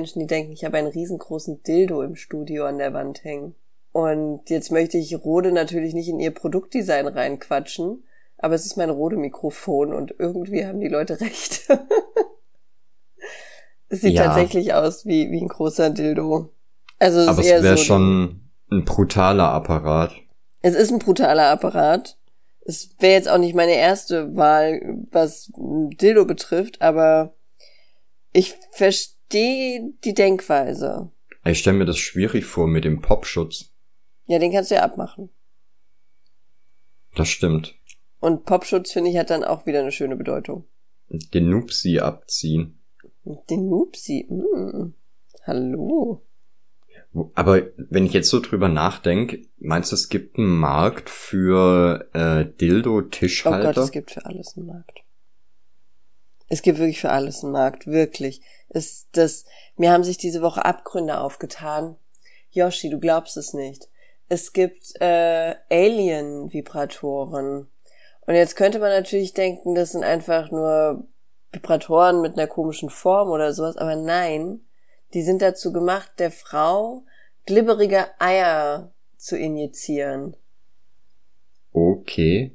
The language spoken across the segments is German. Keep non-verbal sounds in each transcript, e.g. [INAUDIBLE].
Menschen, die denken, ich habe einen riesengroßen Dildo im Studio an der Wand hängen. Und jetzt möchte ich Rode natürlich nicht in ihr Produktdesign reinquatschen, aber es ist mein Rode-Mikrofon und irgendwie haben die Leute recht. [LAUGHS] es sieht ja. tatsächlich aus wie, wie ein großer Dildo. Also es aber es wäre so schon ein brutaler Apparat. Es ist ein brutaler Apparat. Es wäre jetzt auch nicht meine erste Wahl, was Dildo betrifft, aber ich verstehe die Denkweise. Ich stelle mir das schwierig vor mit dem Popschutz. Ja, den kannst du ja abmachen. Das stimmt. Und Popschutz, finde ich, hat dann auch wieder eine schöne Bedeutung. Den Nupsi abziehen. Den Nupsi? Hm. Hallo. Aber wenn ich jetzt so drüber nachdenke, meinst du, es gibt einen Markt für äh, Dildo-Tischhalter? Oh Gott, es gibt für alles einen Markt. Es gibt wirklich für alles einen Markt, wirklich. Es, das, mir haben sich diese Woche Abgründe aufgetan. Yoshi, du glaubst es nicht. Es gibt äh, Alien-Vibratoren. Und jetzt könnte man natürlich denken, das sind einfach nur Vibratoren mit einer komischen Form oder sowas, aber nein, die sind dazu gemacht, der Frau glibberige Eier zu injizieren. Okay.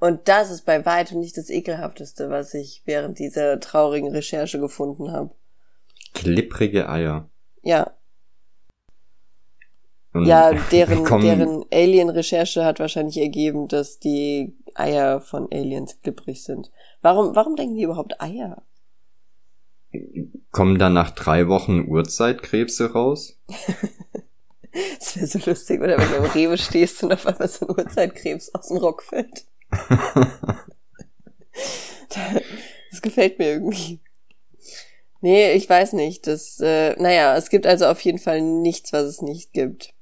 Und das ist bei weitem nicht das ekelhafteste, was ich während dieser traurigen Recherche gefunden habe. Glibbrige Eier. Ja. Und ja, [LAUGHS] deren, deren Alien-Recherche hat wahrscheinlich ergeben, dass die Eier von Aliens glibbrig sind. Warum, warum denken die überhaupt Eier? Kommen dann nach drei Wochen Urzeitkrebse raus? [LAUGHS] das wäre so lustig, oder wenn du im Rewe stehst und auf einmal so ein Urzeitkrebs aus dem Rock fällt. Das gefällt mir irgendwie. Nee, ich weiß nicht. Das, äh, naja, es gibt also auf jeden Fall nichts, was es nicht gibt.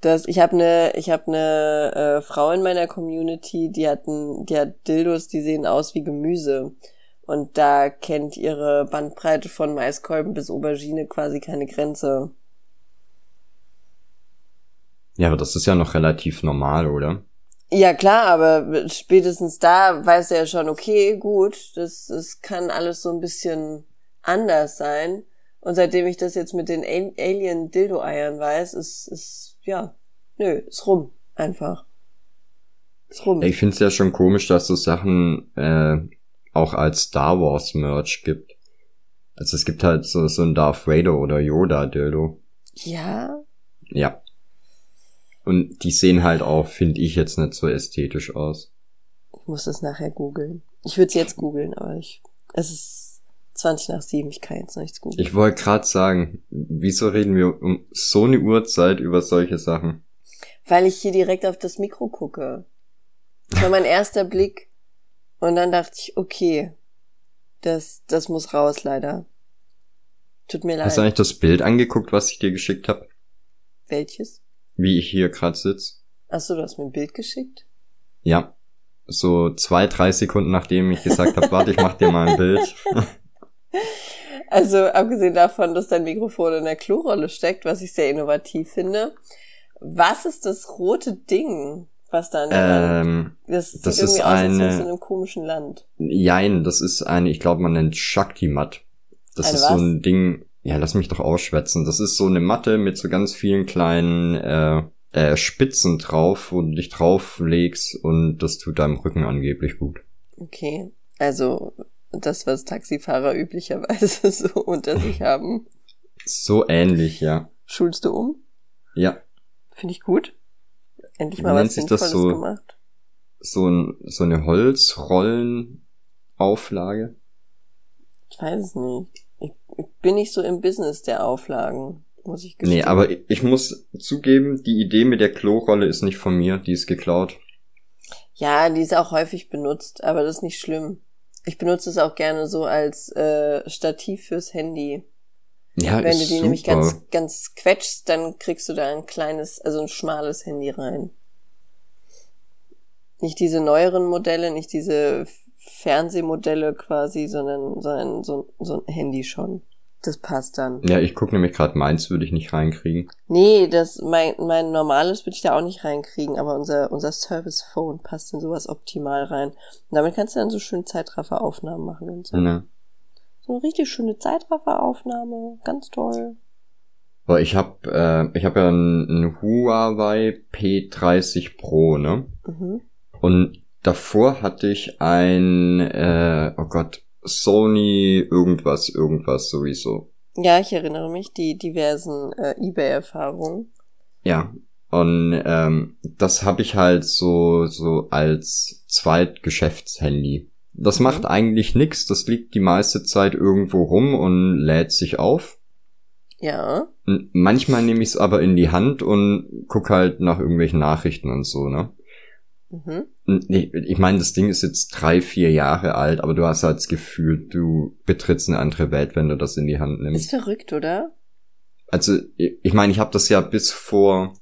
Das, ich habe eine, ich habe eine äh, Frau in meiner Community, die hatten, die hat Dildos, die sehen aus wie Gemüse. Und da kennt ihre Bandbreite von Maiskolben bis Aubergine quasi keine Grenze. Ja, aber das ist ja noch relativ normal, oder? Ja, klar, aber spätestens da weiß er ja schon, okay, gut, das, das kann alles so ein bisschen anders sein. Und seitdem ich das jetzt mit den Alien-Dildo-Eiern weiß, ist, ist, ja, nö, ist rum. Einfach. Ist rum. Ich finde es ja schon komisch, dass so Sachen äh, auch als Star Wars Merch gibt. Also es gibt halt so, so ein Darth Vader oder Yoda Dildo. Ja? Ja. Und die sehen halt auch, finde ich, jetzt nicht so ästhetisch aus. Ich muss das nachher googeln. Ich würde es jetzt googeln, aber ich. Es ist 20 nach 7, ich kann jetzt nichts googeln. Ich wollte gerade sagen, wieso reden wir um so eine Uhrzeit über solche Sachen? Weil ich hier direkt auf das Mikro gucke. Das war mein erster Blick. Und dann dachte ich, okay, das, das muss raus, leider. Tut mir leid. Hast du eigentlich das Bild angeguckt, was ich dir geschickt habe? Welches? Wie ich hier gerade sitz. Ach so, du hast mir ein Bild geschickt? Ja. So zwei, drei Sekunden nachdem ich gesagt habe, warte, ich mach dir mal ein Bild. [LAUGHS] Also abgesehen davon, dass dein Mikrofon in der Klorolle steckt, was ich sehr innovativ finde. Was ist das rote Ding? was da in der ähm, Das sieht das irgendwie ist aus, eine, als in einem komischen Land. Jein, das ist eine, ich glaube, man nennt Shakti-Mat. Das eine ist was? so ein Ding, ja, lass mich doch ausschwätzen. Das ist so eine Matte mit so ganz vielen kleinen äh, äh, Spitzen drauf, wo du dich drauflegst und das tut deinem Rücken angeblich gut. Okay, also das, was Taxifahrer üblicherweise [LAUGHS] so unter sich [LAUGHS] haben. So ähnlich, ja. Schulst du um? Ja. Finde ich gut. Endlich mal was sich das so, gemacht. So, ein, so eine Holzrollenauflage? Ich weiß es nicht. Ich, ich bin nicht so im Business der Auflagen, muss ich gestehen. Nee, aber ich muss zugeben, die Idee mit der Klorolle ist nicht von mir, die ist geklaut. Ja, die ist auch häufig benutzt, aber das ist nicht schlimm. Ich benutze es auch gerne so als äh, Stativ fürs Handy. Ja, Wenn du die super. nämlich ganz, ganz quetschst, dann kriegst du da ein kleines, also ein schmales Handy rein. Nicht diese neueren Modelle, nicht diese Fernsehmodelle quasi, sondern, sondern so, so ein Handy schon. Das passt dann. Ja, ich gucke nämlich gerade, meins würde ich nicht reinkriegen. Nee, das, mein, mein normales würde ich da auch nicht reinkriegen, aber unser, unser Service Phone passt in sowas optimal rein. Und damit kannst du dann so schön Zeitrafferaufnahmen machen und so. Ja. So eine richtig schöne Zeitrafferaufnahme. Ganz toll. Weil ich habe äh, ich habe ja ein, Huawei P30 Pro, ne? Mhm. Und davor hatte ich ein äh, oh Gott, Sony irgendwas, irgendwas sowieso. Ja, ich erinnere mich, die diversen äh, eBay-Erfahrungen. Ja, und ähm, das habe ich halt so so als Zweitgeschäftshandy. Das mhm. macht eigentlich nix, das liegt die meiste Zeit irgendwo rum und lädt sich auf. Ja. Manchmal nehme ich es aber in die Hand und guck halt nach irgendwelchen Nachrichten und so, ne? Mhm. Ich, ich meine, das Ding ist jetzt drei, vier Jahre alt, aber du hast halt das Gefühl, du betrittst eine andere Welt, wenn du das in die Hand nimmst. Ist verrückt, oder? Also, ich meine, ich habe das ja bis vor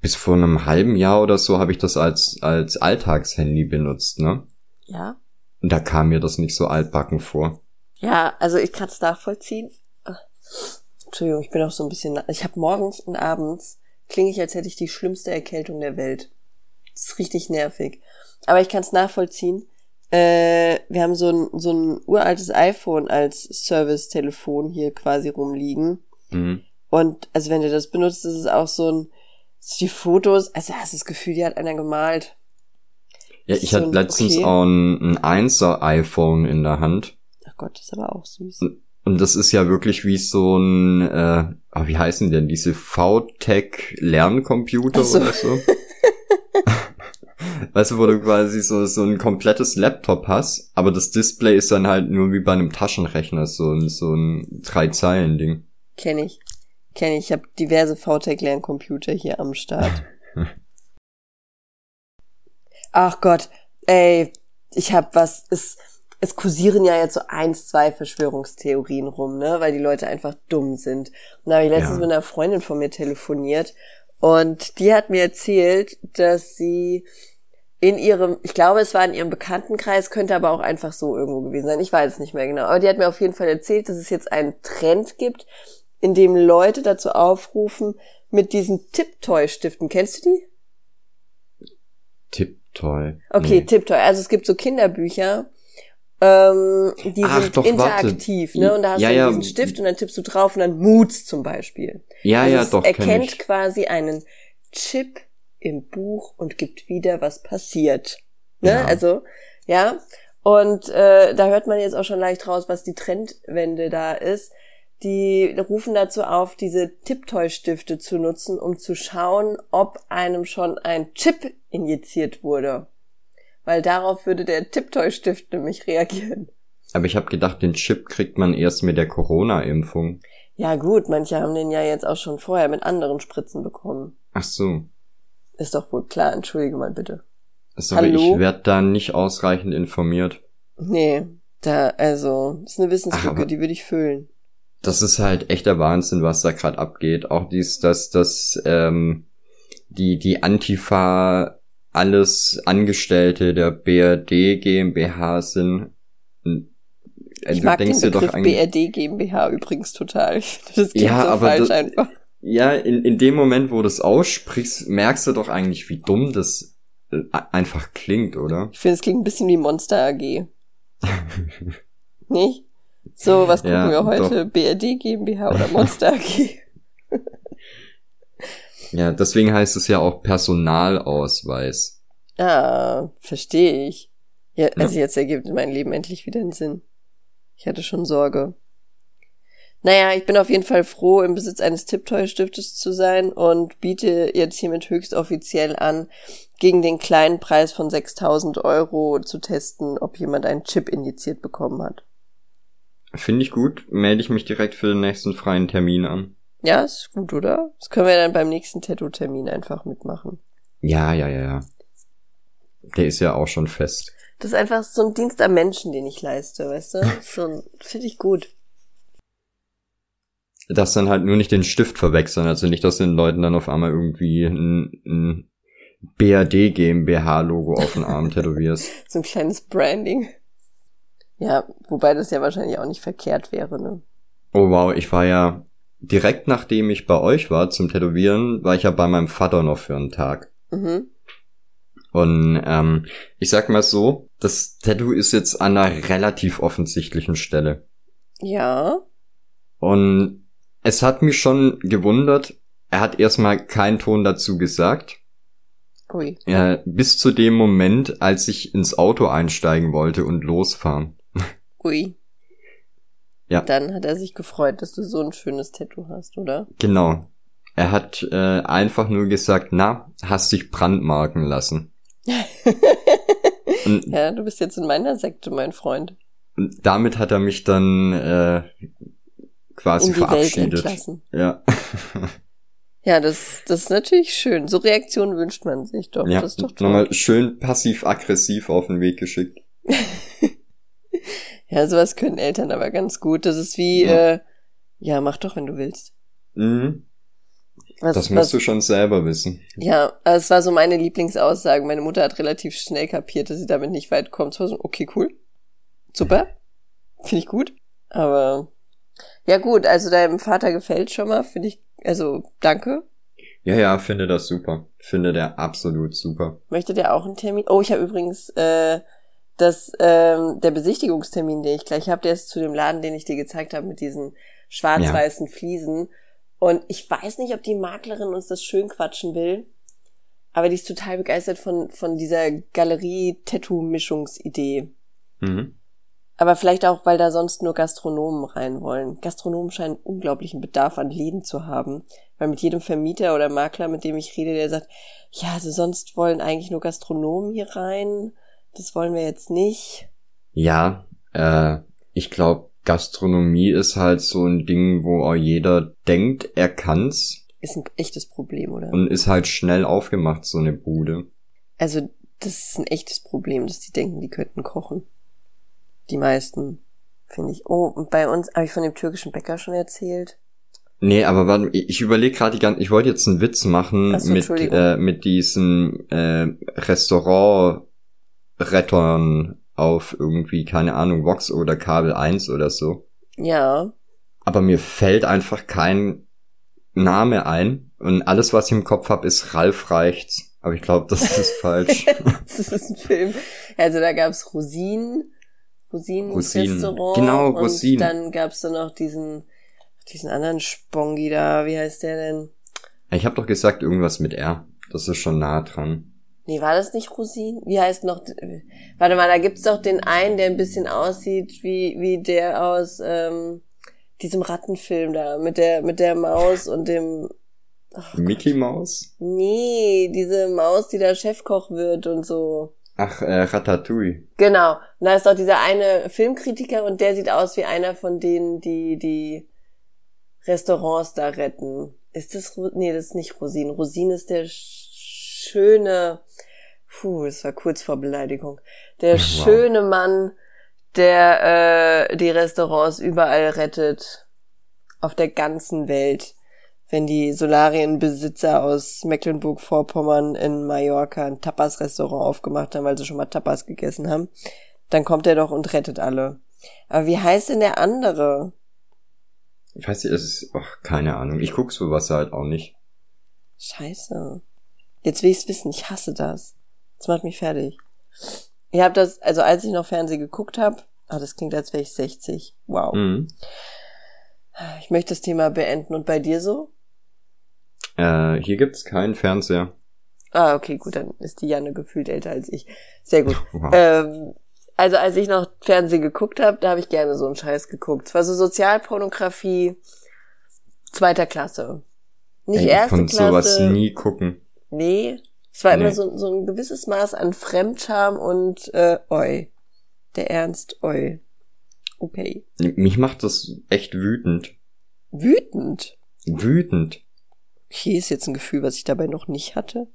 bis vor einem halben Jahr oder so habe ich das als als Alltagshandy benutzt, ne? Ja. Und da kam mir das nicht so altbacken vor. Ja, also ich kann es nachvollziehen. Entschuldigung, ich bin auch so ein bisschen. Ich habe morgens und abends klinge ich, als hätte ich die schlimmste Erkältung der Welt. Das ist richtig nervig. Aber ich kann es nachvollziehen. Äh, wir haben so ein, so ein uraltes iPhone als Service-Telefon hier quasi rumliegen. Mhm. Und also wenn du das benutzt, ist es auch so ein, die Fotos, also hast du das Gefühl, die hat einer gemalt. Ja, ich so hatte letztens okay. auch ein, ein 1er iPhone in der Hand. Ach Gott, das ist aber auch süß. Und das ist ja wirklich wie so ein, äh, oh, wie heißen denn diese VTech Lerncomputer so. oder so? [LAUGHS] weißt du, wo du quasi so, so ein komplettes Laptop hast, aber das Display ist dann halt nur wie bei einem Taschenrechner, so ein, so ein Drei-Zeilen-Ding. Kenn ich. Kenn ich. Ich habe diverse VTech Lerncomputer hier am Start. [LAUGHS] Ach Gott, ey, ich hab was, ist, es kursieren ja jetzt so eins, zwei Verschwörungstheorien rum, ne, weil die Leute einfach dumm sind. Und da habe ich letztens ja. mit einer Freundin von mir telefoniert und die hat mir erzählt, dass sie in ihrem, ich glaube, es war in ihrem Bekanntenkreis, könnte aber auch einfach so irgendwo gewesen sein. Ich weiß es nicht mehr genau. Aber die hat mir auf jeden Fall erzählt, dass es jetzt einen Trend gibt, in dem Leute dazu aufrufen, mit diesen Tipptoy-Stiften. Kennst du die? Tipptoy. Okay, nee. Tipptoy. Also es gibt so Kinderbücher, ähm, die Ach, sind doch, interaktiv, warte. ne? Und da hast ja, du ja. diesen Stift und dann tippst du drauf und dann Moods zum Beispiel. Ja, also ja, doch. erkennt quasi einen Chip im Buch und gibt wieder, was passiert. Ne? Ja. Also, ja. Und äh, da hört man jetzt auch schon leicht raus, was die Trendwende da ist. Die rufen dazu auf, diese Tipptoy-Stifte zu nutzen, um zu schauen, ob einem schon ein Chip injiziert wurde weil darauf würde der Tipptoy-Stift nämlich reagieren. Aber ich habe gedacht, den Chip kriegt man erst mit der Corona-Impfung. Ja gut, manche haben den ja jetzt auch schon vorher mit anderen Spritzen bekommen. Ach so. Ist doch wohl klar, entschuldige mal bitte. Also, Hallo? ich werde da nicht ausreichend informiert. Nee, da, also, das ist eine Wissenslücke, die würde ich füllen. Das ist halt echter Wahnsinn, was da gerade abgeht. Auch dies, dass das, ähm, die, die Antifa alles Angestellte der BRD GmbH sind. Also ich mag den Begriff BRD GmbH übrigens total. Das klingt ja, so aber falsch das, einfach. Ja, in, in dem Moment, wo du es aussprichst, merkst du doch eigentlich, wie dumm das äh, einfach klingt, oder? Ich finde, es klingt ein bisschen wie Monster AG. [LAUGHS] Nicht? So, was gucken ja, wir heute? Doch. BRD GmbH oder Monster AG? [LAUGHS] Ja, deswegen heißt es ja auch Personalausweis. Ah, verstehe ich. Ja, also ja. jetzt ergibt mein Leben endlich wieder einen Sinn. Ich hatte schon Sorge. Naja, ich bin auf jeden Fall froh, im Besitz eines Tipptoy-Stiftes zu sein und biete jetzt hiermit höchst offiziell an, gegen den kleinen Preis von 6000 Euro zu testen, ob jemand einen Chip injiziert bekommen hat. Finde ich gut. Melde ich mich direkt für den nächsten freien Termin an. Ja, ist gut, oder? Das können wir dann beim nächsten Tattoo-Termin einfach mitmachen. Ja, ja, ja, ja. Der ist ja auch schon fest. Das ist einfach so ein Dienst am Menschen, den ich leiste, weißt du? [LAUGHS] So finde ich gut. Das dann halt nur nicht den Stift verwechseln, also nicht, dass den Leuten dann auf einmal irgendwie ein, ein BRD GmbH Logo auf den Arm tätowierst. [LAUGHS] so ein kleines Branding. Ja, wobei das ja wahrscheinlich auch nicht verkehrt wäre, ne? Oh wow, ich war ja direkt nachdem ich bei euch war zum Tätowieren, war ich ja bei meinem Vater noch für einen Tag. Mhm. Und ähm, ich sag mal so, das Tattoo ist jetzt an einer relativ offensichtlichen Stelle. Ja. Und es hat mich schon gewundert, er hat erstmal keinen Ton dazu gesagt. Ui. Ja, bis zu dem Moment, als ich ins Auto einsteigen wollte und losfahren. [LAUGHS] Ui. Ja. Dann hat er sich gefreut, dass du so ein schönes Tattoo hast, oder? Genau. Er hat äh, einfach nur gesagt, na, hast dich brandmarken lassen. [LAUGHS] ja, du bist jetzt in meiner Sekte, mein Freund. Und damit hat er mich dann äh, quasi in die verabschiedet. Welt entlassen. Ja. [LAUGHS] ja, das, das ist natürlich schön. So Reaktionen wünscht man sich doch. Ja, das ist doch toll. nochmal schön passiv-aggressiv auf den Weg geschickt. [LAUGHS] ja, sowas können Eltern aber ganz gut. Das ist wie, ja, äh, ja mach doch, wenn du willst. Mhm. Was, das musst was, du schon selber wissen. Ja, also es war so meine Lieblingsaussage. Meine Mutter hat relativ schnell kapiert, dass sie damit nicht weit kommt. Es war so, okay, cool. Super. Finde ich gut. Aber ja gut, also deinem Vater gefällt schon mal, finde ich, also danke. Ja, ja, finde das super. Finde der absolut super. Möchte der auch einen Termin? Oh, ich habe übrigens äh, das ähm, der Besichtigungstermin, den ich gleich habe, der ist zu dem Laden, den ich dir gezeigt habe mit diesen schwarz-weißen ja. Fliesen. Und ich weiß nicht, ob die Maklerin uns das schön quatschen will, aber die ist total begeistert von von dieser Galerie-Tattoo-Mischungsidee. Mhm. Aber vielleicht auch, weil da sonst nur Gastronomen rein wollen. Gastronomen scheinen unglaublichen Bedarf an Läden zu haben. Weil mit jedem Vermieter oder Makler, mit dem ich rede, der sagt, ja, also sonst wollen eigentlich nur Gastronomen hier rein. Das wollen wir jetzt nicht. Ja, äh, ich glaube, Gastronomie ist halt so ein Ding, wo auch jeder denkt, er kann's. Ist ein echtes Problem, oder? Und ist halt schnell aufgemacht, so eine Bude. Also, das ist ein echtes Problem, dass die denken, die könnten kochen. Die meisten, finde ich. Oh, und bei uns, habe ich von dem türkischen Bäcker schon erzählt? Nee, aber warte, ich überlege gerade die ganze, ich wollte jetzt einen Witz machen so, mit, äh, mit diesem äh, Restaurant-Rettern auf irgendwie, keine Ahnung, Vox oder Kabel 1 oder so. Ja. Aber mir fällt einfach kein Name ein und alles, was ich im Kopf habe, ist Ralf Reichts. Aber ich glaube, das ist falsch. [LAUGHS] das ist ein Film. Also da gab's Rosinen, Rosinen-Restaurant. Genau, Rosinen. Und dann gab's da noch diesen, diesen anderen Spongi da, wie heißt der denn? Ich habe doch gesagt, irgendwas mit R. Das ist schon nah dran. Nee, war das nicht Rosinen? Wie heißt noch, warte mal, da gibt's doch den einen, der ein bisschen aussieht wie, wie der aus, ähm, diesem Rattenfilm da, mit der, mit der Maus und dem, oh Mickey Maus? Nee, diese Maus, die da Chefkoch wird und so. Ach, äh, Ratatouille. Genau. Und da ist doch dieser eine Filmkritiker und der sieht aus wie einer von denen, die die Restaurants da retten. Ist das, nee, das ist nicht Rosin. Rosin ist der schöne, puh, das war kurz vor Beleidigung. Der wow. schöne Mann, der äh, die Restaurants überall rettet. Auf der ganzen Welt wenn die Solarienbesitzer aus Mecklenburg-Vorpommern in Mallorca ein Tapas-Restaurant aufgemacht haben, weil sie schon mal Tapas gegessen haben, dann kommt er doch und rettet alle. Aber wie heißt denn der andere? Ich weiß nicht, es ist, ach, keine Ahnung. Ich guck sowas halt auch nicht. Scheiße. Jetzt will ich's wissen. Ich hasse das. Das macht mich fertig. Ich habe das, also als ich noch Fernsehen geguckt habe, ah, das klingt, als wäre ich 60. Wow. Mhm. Ich möchte das Thema beenden. Und bei dir so? Äh, hier gibt's keinen Fernseher. Ah, okay, gut, dann ist die Janne gefühlt älter als ich. Sehr gut. [LAUGHS] Wow. Ähm, also als ich noch Fernsehen geguckt habe, da habe ich gerne so einen Scheiß geguckt. Es war so Sozialpornografie zweiter Klasse. Nicht Ey, erste ich Klasse. sowas nie gucken. Nee. Es war nee. immer so, so ein gewisses Maß an Fremdscham und äh, oi. Der Ernst, oi. Okay. Mich macht das echt wütend. Wütend? Wütend. Okay, ist jetzt ein Gefühl, was ich dabei noch nicht hatte.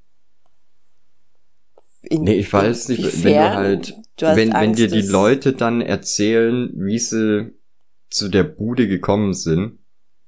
In, nee, ich weiß nicht, wenn du halt, du wenn, Angst, wenn dir die Leute dann erzählen, wie sie zu der Bude gekommen sind,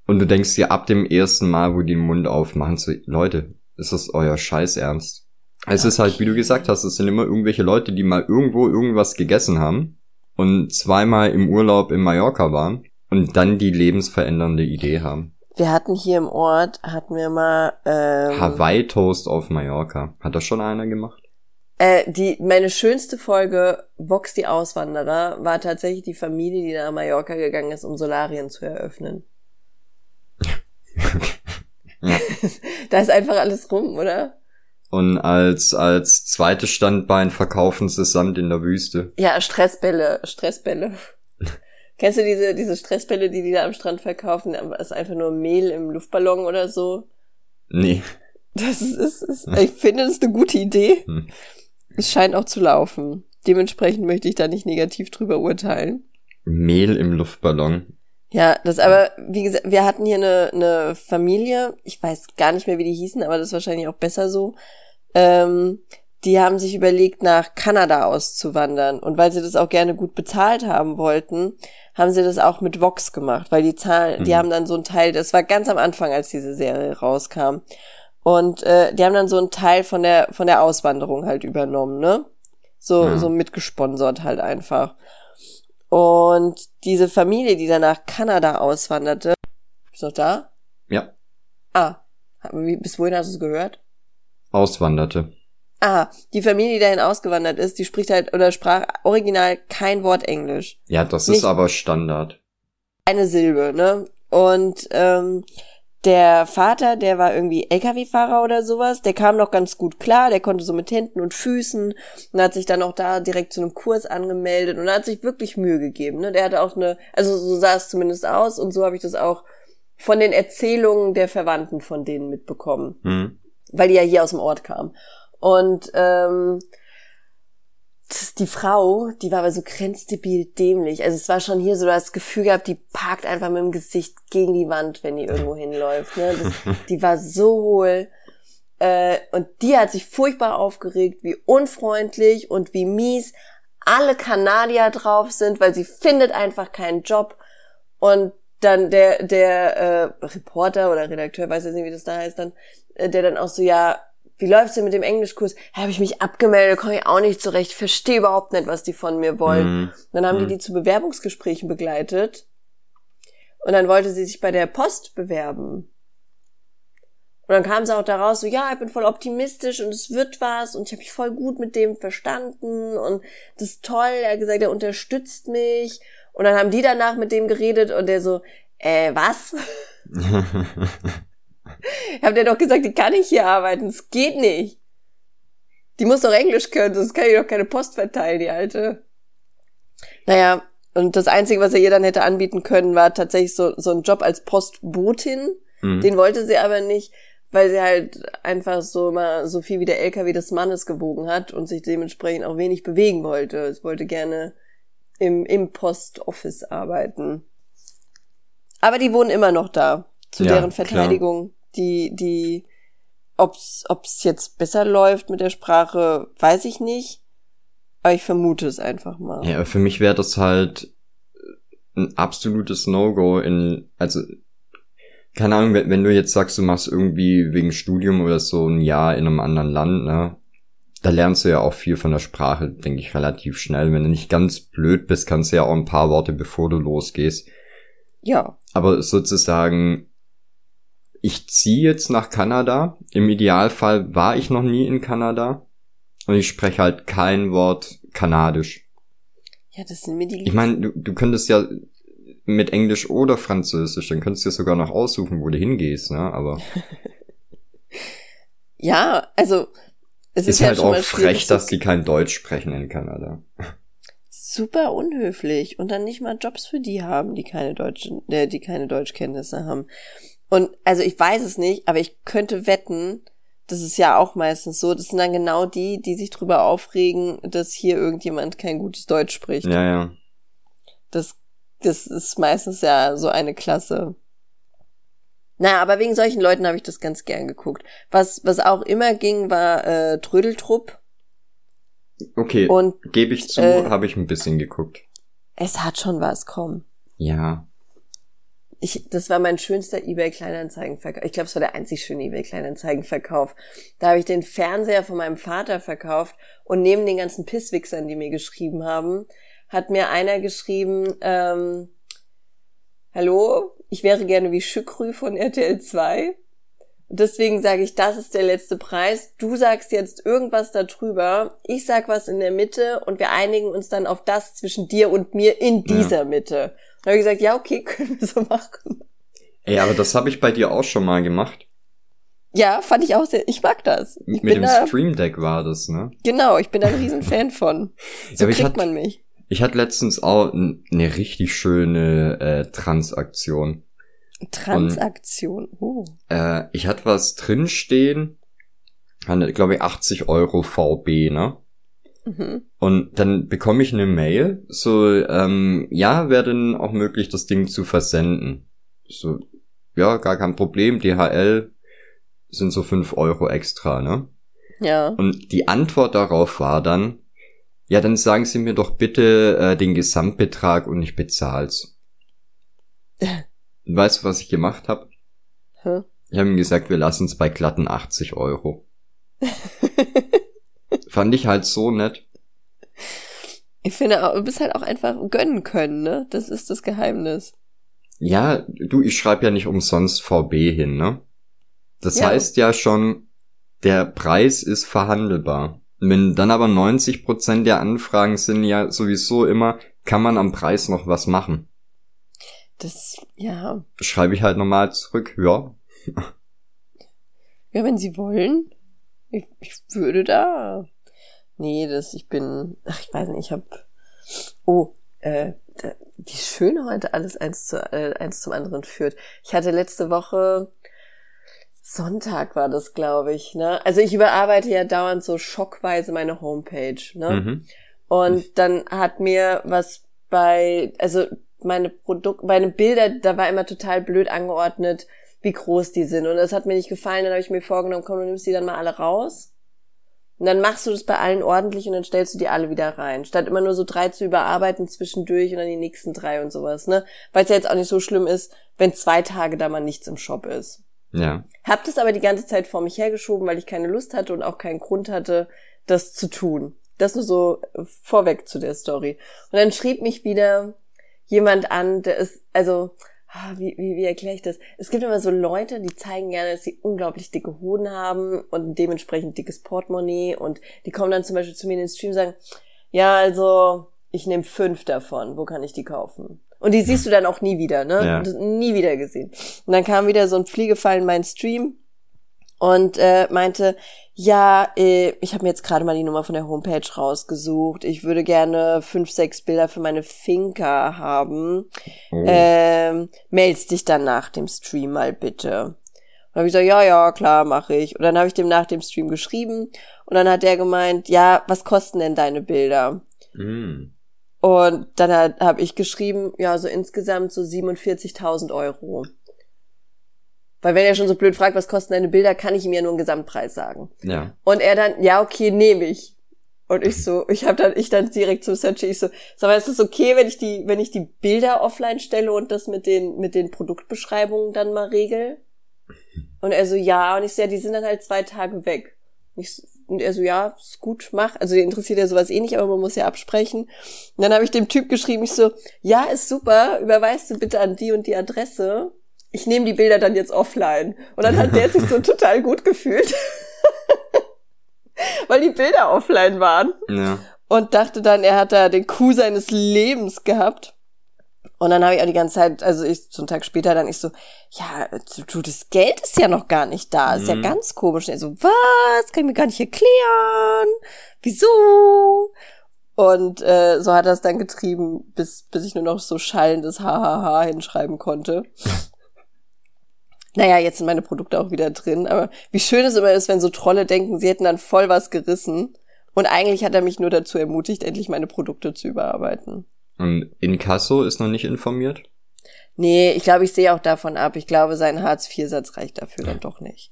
und du denkst dir ab dem ersten Mal, wo die den Mund aufmachen, so, Leute, ist das euer Scheiß ernst? Es okay. ist halt, wie du gesagt hast, es sind immer irgendwelche Leute, die mal irgendwo irgendwas gegessen haben und zweimal im Urlaub in Mallorca waren und dann die lebensverändernde Idee haben. Wir hatten hier im Ort, hatten wir mal ähm, Hawaii Toast auf Mallorca. Hat das schon einer gemacht? Äh, die, meine schönste Folge, Vox die Auswanderer, war tatsächlich die Familie, die nach Mallorca gegangen ist, um Solarien zu eröffnen. ja. [LAUGHS] da ist einfach alles rum, oder? Und als, als zweites Standbein verkaufen sie Sand in der Wüste. Ja, Stressbälle, Stressbälle. Kennst du diese, diese Stressbälle, die die da am Strand verkaufen? Das ist einfach nur Mehl im Luftballon oder so. Nee. Das ist, ist, ist ich finde, das ist eine gute Idee. Hm. Es scheint auch zu laufen. Dementsprechend möchte ich da nicht negativ drüber urteilen. Mehl im Luftballon. Ja, das aber, wie gesagt, wir hatten hier eine, eine Familie, ich weiß gar nicht mehr, wie die hießen, aber das ist wahrscheinlich auch besser so. Ähm, die haben sich überlegt, nach Kanada auszuwandern. Und weil sie das auch gerne gut bezahlt haben wollten, haben sie das auch mit Vox gemacht, weil die Zahlen, mhm. die haben dann so ein Teil, das war ganz am Anfang, als diese Serie rauskam. Und äh, die haben dann so einen Teil von der von der Auswanderung halt übernommen, ne? So ja. so mitgesponsert halt einfach. Und diese Familie, die dann nach Kanada auswanderte, ist noch da? Ja. Ah, bis wohin hast du es gehört? Auswanderte. Ah, die Familie, die dahin ausgewandert ist, die spricht halt oder sprach original kein Wort Englisch. Ja, das Nicht ist aber Standard. Eine Silbe, ne? Und ähm, der Vater, der war irgendwie LKW-Fahrer oder sowas, der kam noch ganz gut klar, der konnte so mit Händen und Füßen und hat sich dann auch da direkt zu einem Kurs angemeldet und hat sich wirklich Mühe gegeben. Ne? Der hatte auch eine, also so sah es zumindest aus und so habe ich das auch von den Erzählungen der Verwandten von denen mitbekommen, mhm. weil die ja hier aus dem Ort kamen. Und ähm, die Frau, die war aber so grenzdebil dämlich. Also es war schon hier so das Gefühl gehabt, die parkt einfach mit dem Gesicht gegen die Wand, wenn die irgendwo hinläuft. Ne? Das, [LAUGHS] die war so hohl. Äh, und die hat sich furchtbar aufgeregt, wie unfreundlich und wie mies alle Kanadier drauf sind, weil sie findet einfach keinen Job. Und dann der, der äh, Reporter oder Redakteur, weiß jetzt nicht, wie das da heißt, dann, äh, der dann auch so, ja, wie läuft's denn mit dem Englischkurs? Ja, habe ich mich abgemeldet, komme ich auch nicht zurecht, verstehe überhaupt nicht, was die von mir wollen. Mhm. Dann haben mhm. die die zu Bewerbungsgesprächen begleitet. Und dann wollte sie sich bei der Post bewerben. Und dann kam sie auch daraus so, ja, ich bin voll optimistisch und es wird was und ich habe mich voll gut mit dem verstanden und das ist toll. Er hat gesagt, er unterstützt mich. Und dann haben die danach mit dem geredet und der so, äh, was? [LAUGHS] [LAUGHS] Ich hab dir doch gesagt, die kann nicht hier arbeiten. Es geht nicht. Die muss doch Englisch können, sonst kann ich doch keine Post verteilen, die alte. Naja, und das Einzige, was er ihr dann hätte anbieten können, war tatsächlich so, so ein Job als Postbotin. Mhm. Den wollte sie aber nicht, weil sie halt einfach so mal so viel wie der LKW des Mannes gewogen hat und sich dementsprechend auch wenig bewegen wollte. Es wollte gerne im, im Postoffice arbeiten. Aber die wohnen immer noch da, zu ja, deren Verteidigung. Klar die, die, ob's, ob's jetzt besser läuft mit der Sprache, weiß ich nicht. Aber ich vermute es einfach mal. Ja, für mich wäre das halt ein absolutes No-Go in, also, keine Ahnung, wenn, wenn du jetzt sagst, du machst irgendwie wegen Studium oder so ein Jahr in einem anderen Land, ne? Da lernst du ja auch viel von der Sprache, denke ich, relativ schnell. Wenn du nicht ganz blöd bist, kannst du ja auch ein paar Worte, bevor du losgehst. Ja. Aber sozusagen ich ziehe jetzt nach Kanada. Im Idealfall war ich noch nie in Kanada. Und ich spreche halt kein Wort Kanadisch. Ja, das sind mir die Ich meine, du, du könntest ja mit Englisch oder Französisch, dann könntest du ja sogar noch aussuchen, wo du hingehst, ne? Aber. [LAUGHS] ja, also es ist, ist halt, halt auch frech, dass die kein Deutsch sprechen in Kanada. Super unhöflich und dann nicht mal Jobs für die haben, die keine deutschen, äh, die keine Deutschkenntnisse haben. Und also ich weiß es nicht, aber ich könnte wetten, das ist ja auch meistens so, das sind dann genau die, die sich drüber aufregen, dass hier irgendjemand kein gutes Deutsch spricht. Ja, ja. Das, das ist meistens ja so eine Klasse. Naja, aber wegen solchen Leuten habe ich das ganz gern geguckt. Was, was auch immer ging, war äh, Trödeltrupp. Okay, und gebe ich zu, äh, habe ich ein bisschen geguckt. Es hat schon was, komm. Ja ich, das war mein schönster eBay Kleinanzeigenverkauf. Ich glaube, es war der einzig schöne eBay Kleinanzeigenverkauf. Da habe ich den Fernseher von meinem Vater verkauft und neben den ganzen Pisswichsern, die mir geschrieben haben, hat mir einer geschrieben, ähm, hallo, ich wäre gerne wie Schückrü von RTL 2. Deswegen sage ich, das ist der letzte Preis. Du sagst jetzt irgendwas darüber. Ich sag was in der Mitte und wir einigen uns dann auf das zwischen dir und mir in dieser ja. Mitte. Da habe ich gesagt, ja, okay, [LAUGHS] können wir so machen. Ey, aber das habe ich bei dir auch schon mal gemacht. Ja, fand ich auch sehr. Ich mag das. Ich Mit dem da, Stream Deck war das, ne? Genau, ich bin ein riesen Fan von. [LAUGHS] So ja, kriegt hat, man mich. Ich hatte letztens auch eine richtig schöne äh, Transaktion. Transaktion. oh. Äh, ich hatte was drinstehen, glaube ich 80 Euro VB, ne? Mhm. Und dann bekomme ich eine Mail, so, ähm, ja, wäre denn auch möglich, das Ding zu versenden. So, ja, gar kein Problem, DHL sind so fünf Euro extra, ne? Ja. Und die Antwort darauf war dann, ja, dann sagen Sie mir doch bitte äh, den Gesamtbetrag und ich bezahl's. [LAUGHS] weißt du, was ich gemacht habe? Hä? Ich habe ihm gesagt, wir lassen es bei glatten 80 Euro. [LAUGHS] Fand ich halt so nett. Ich finde, du bist halt auch einfach gönnen können, ne? Das ist das Geheimnis. Ja, du, ich schreibe ja nicht umsonst VB hin, ne? Das ja. heißt ja schon, der Preis ist verhandelbar. Wenn dann aber 90% der Anfragen sind ja sowieso immer, kann man am Preis noch was machen. Das, ja. Schreibe ich halt nochmal zurück, ja. Ja, wenn Sie wollen. Ich, ich würde da. Nee, das, ich bin, ach, ich weiß nicht, ich hab, oh, äh, wie schön heute alles eins, zu, äh, eins zum anderen führt. Ich hatte letzte Woche, Sonntag war das, glaube ich, ne? Also ich überarbeite ja dauernd so schockweise meine Homepage, ne? Mhm. Und dann hat mir was bei, also meine Produkt, meine Bilder, da war immer total blöd angeordnet, wie groß die sind. Und das hat mir nicht gefallen. Dann habe ich mir vorgenommen, komm, du nimmst die dann mal alle raus. Und dann machst du das bei allen ordentlich und dann stellst du die alle wieder rein. Statt immer nur so drei zu überarbeiten zwischendurch und dann die nächsten drei und sowas, ne? Weil es ja jetzt auch nicht so schlimm ist, wenn zwei Tage da mal nichts im Shop ist. Ja. Hab das aber die ganze Zeit vor mich hergeschoben, weil ich keine Lust hatte und auch keinen Grund hatte, das zu tun. Das nur so vorweg zu der Story. Und dann schrieb mich wieder jemand an, der ist, also, wie, wie, wie erkläre ich das? Es gibt immer so Leute, die zeigen gerne, dass sie unglaublich dicke Hoden haben und dementsprechend dickes Portemonnaie und die kommen dann zum Beispiel zu mir in den Stream und sagen, ja, also, ich nehme fünf davon, wo kann ich die kaufen? Und die siehst du dann auch nie wieder, ne? Ja. Nie wieder gesehen. Und dann kam wieder so ein Fliegefall in meinen Stream und äh, meinte, ja, äh, ich habe mir jetzt gerade mal die Nummer von der Homepage rausgesucht. Ich würde gerne fünf, sechs Bilder für meine Finca haben. Oh. Ähm, meldest dich dann nach dem Stream mal bitte. Und habe ich gesagt, ja, ja, klar, mache ich. Und dann habe ich dem nach dem Stream geschrieben und dann hat der gemeint, ja, was kosten denn deine Bilder? Mm. Und dann habe ich geschrieben, ja, so insgesamt so 47.000 Euro. Weil wenn er schon so blöd fragt, was kosten deine Bilder, kann ich ihm ja nur einen Gesamtpreis sagen. Ja. Und er dann, ja, okay, nehme ich. Und ich so, ich habe dann, ich dann direkt zum Search, ich so, sag mal, ist es okay, wenn ich die, wenn ich die Bilder offline stelle und das mit den, mit den Produktbeschreibungen dann mal regel? Und er so, ja, und ich so, ja, die sind dann halt zwei Tage weg. Ich, und er so, ja, ist gut, mach. Also interessiert ja sowas eh nicht, aber man muss ja absprechen. Und dann habe ich dem Typ geschrieben, ich so, ja, ist super, überweist du bitte an die und die Adresse ich nehme die Bilder dann jetzt offline. Und dann hat der sich so [LAUGHS] total gut gefühlt. [LAUGHS] Weil die Bilder offline waren. Ja. Und dachte dann, er hat da den Coup seines Lebens gehabt. Und dann habe ich auch die ganze Zeit, also ich so einen Tag später dann ich so, ja, du, das Geld ist ja noch gar nicht da, ist mhm. ja ganz komisch. Und er so, was? Kann ich mir gar nicht erklären. Wieso? Und äh, so hat er es dann getrieben, bis, bis ich nur noch so schallendes Hahaha hinschreiben konnte. [LAUGHS] Naja, jetzt sind meine Produkte auch wieder drin, aber wie schön es immer ist, wenn so Trolle denken, sie hätten dann voll was gerissen. Und eigentlich hat er mich nur dazu ermutigt, endlich meine Produkte zu überarbeiten. Und Inkasso ist noch nicht informiert? Nee, ich glaube, ich sehe auch davon ab. Ich glaube, sein Hartz-IV-Satz reicht dafür dann doch nicht.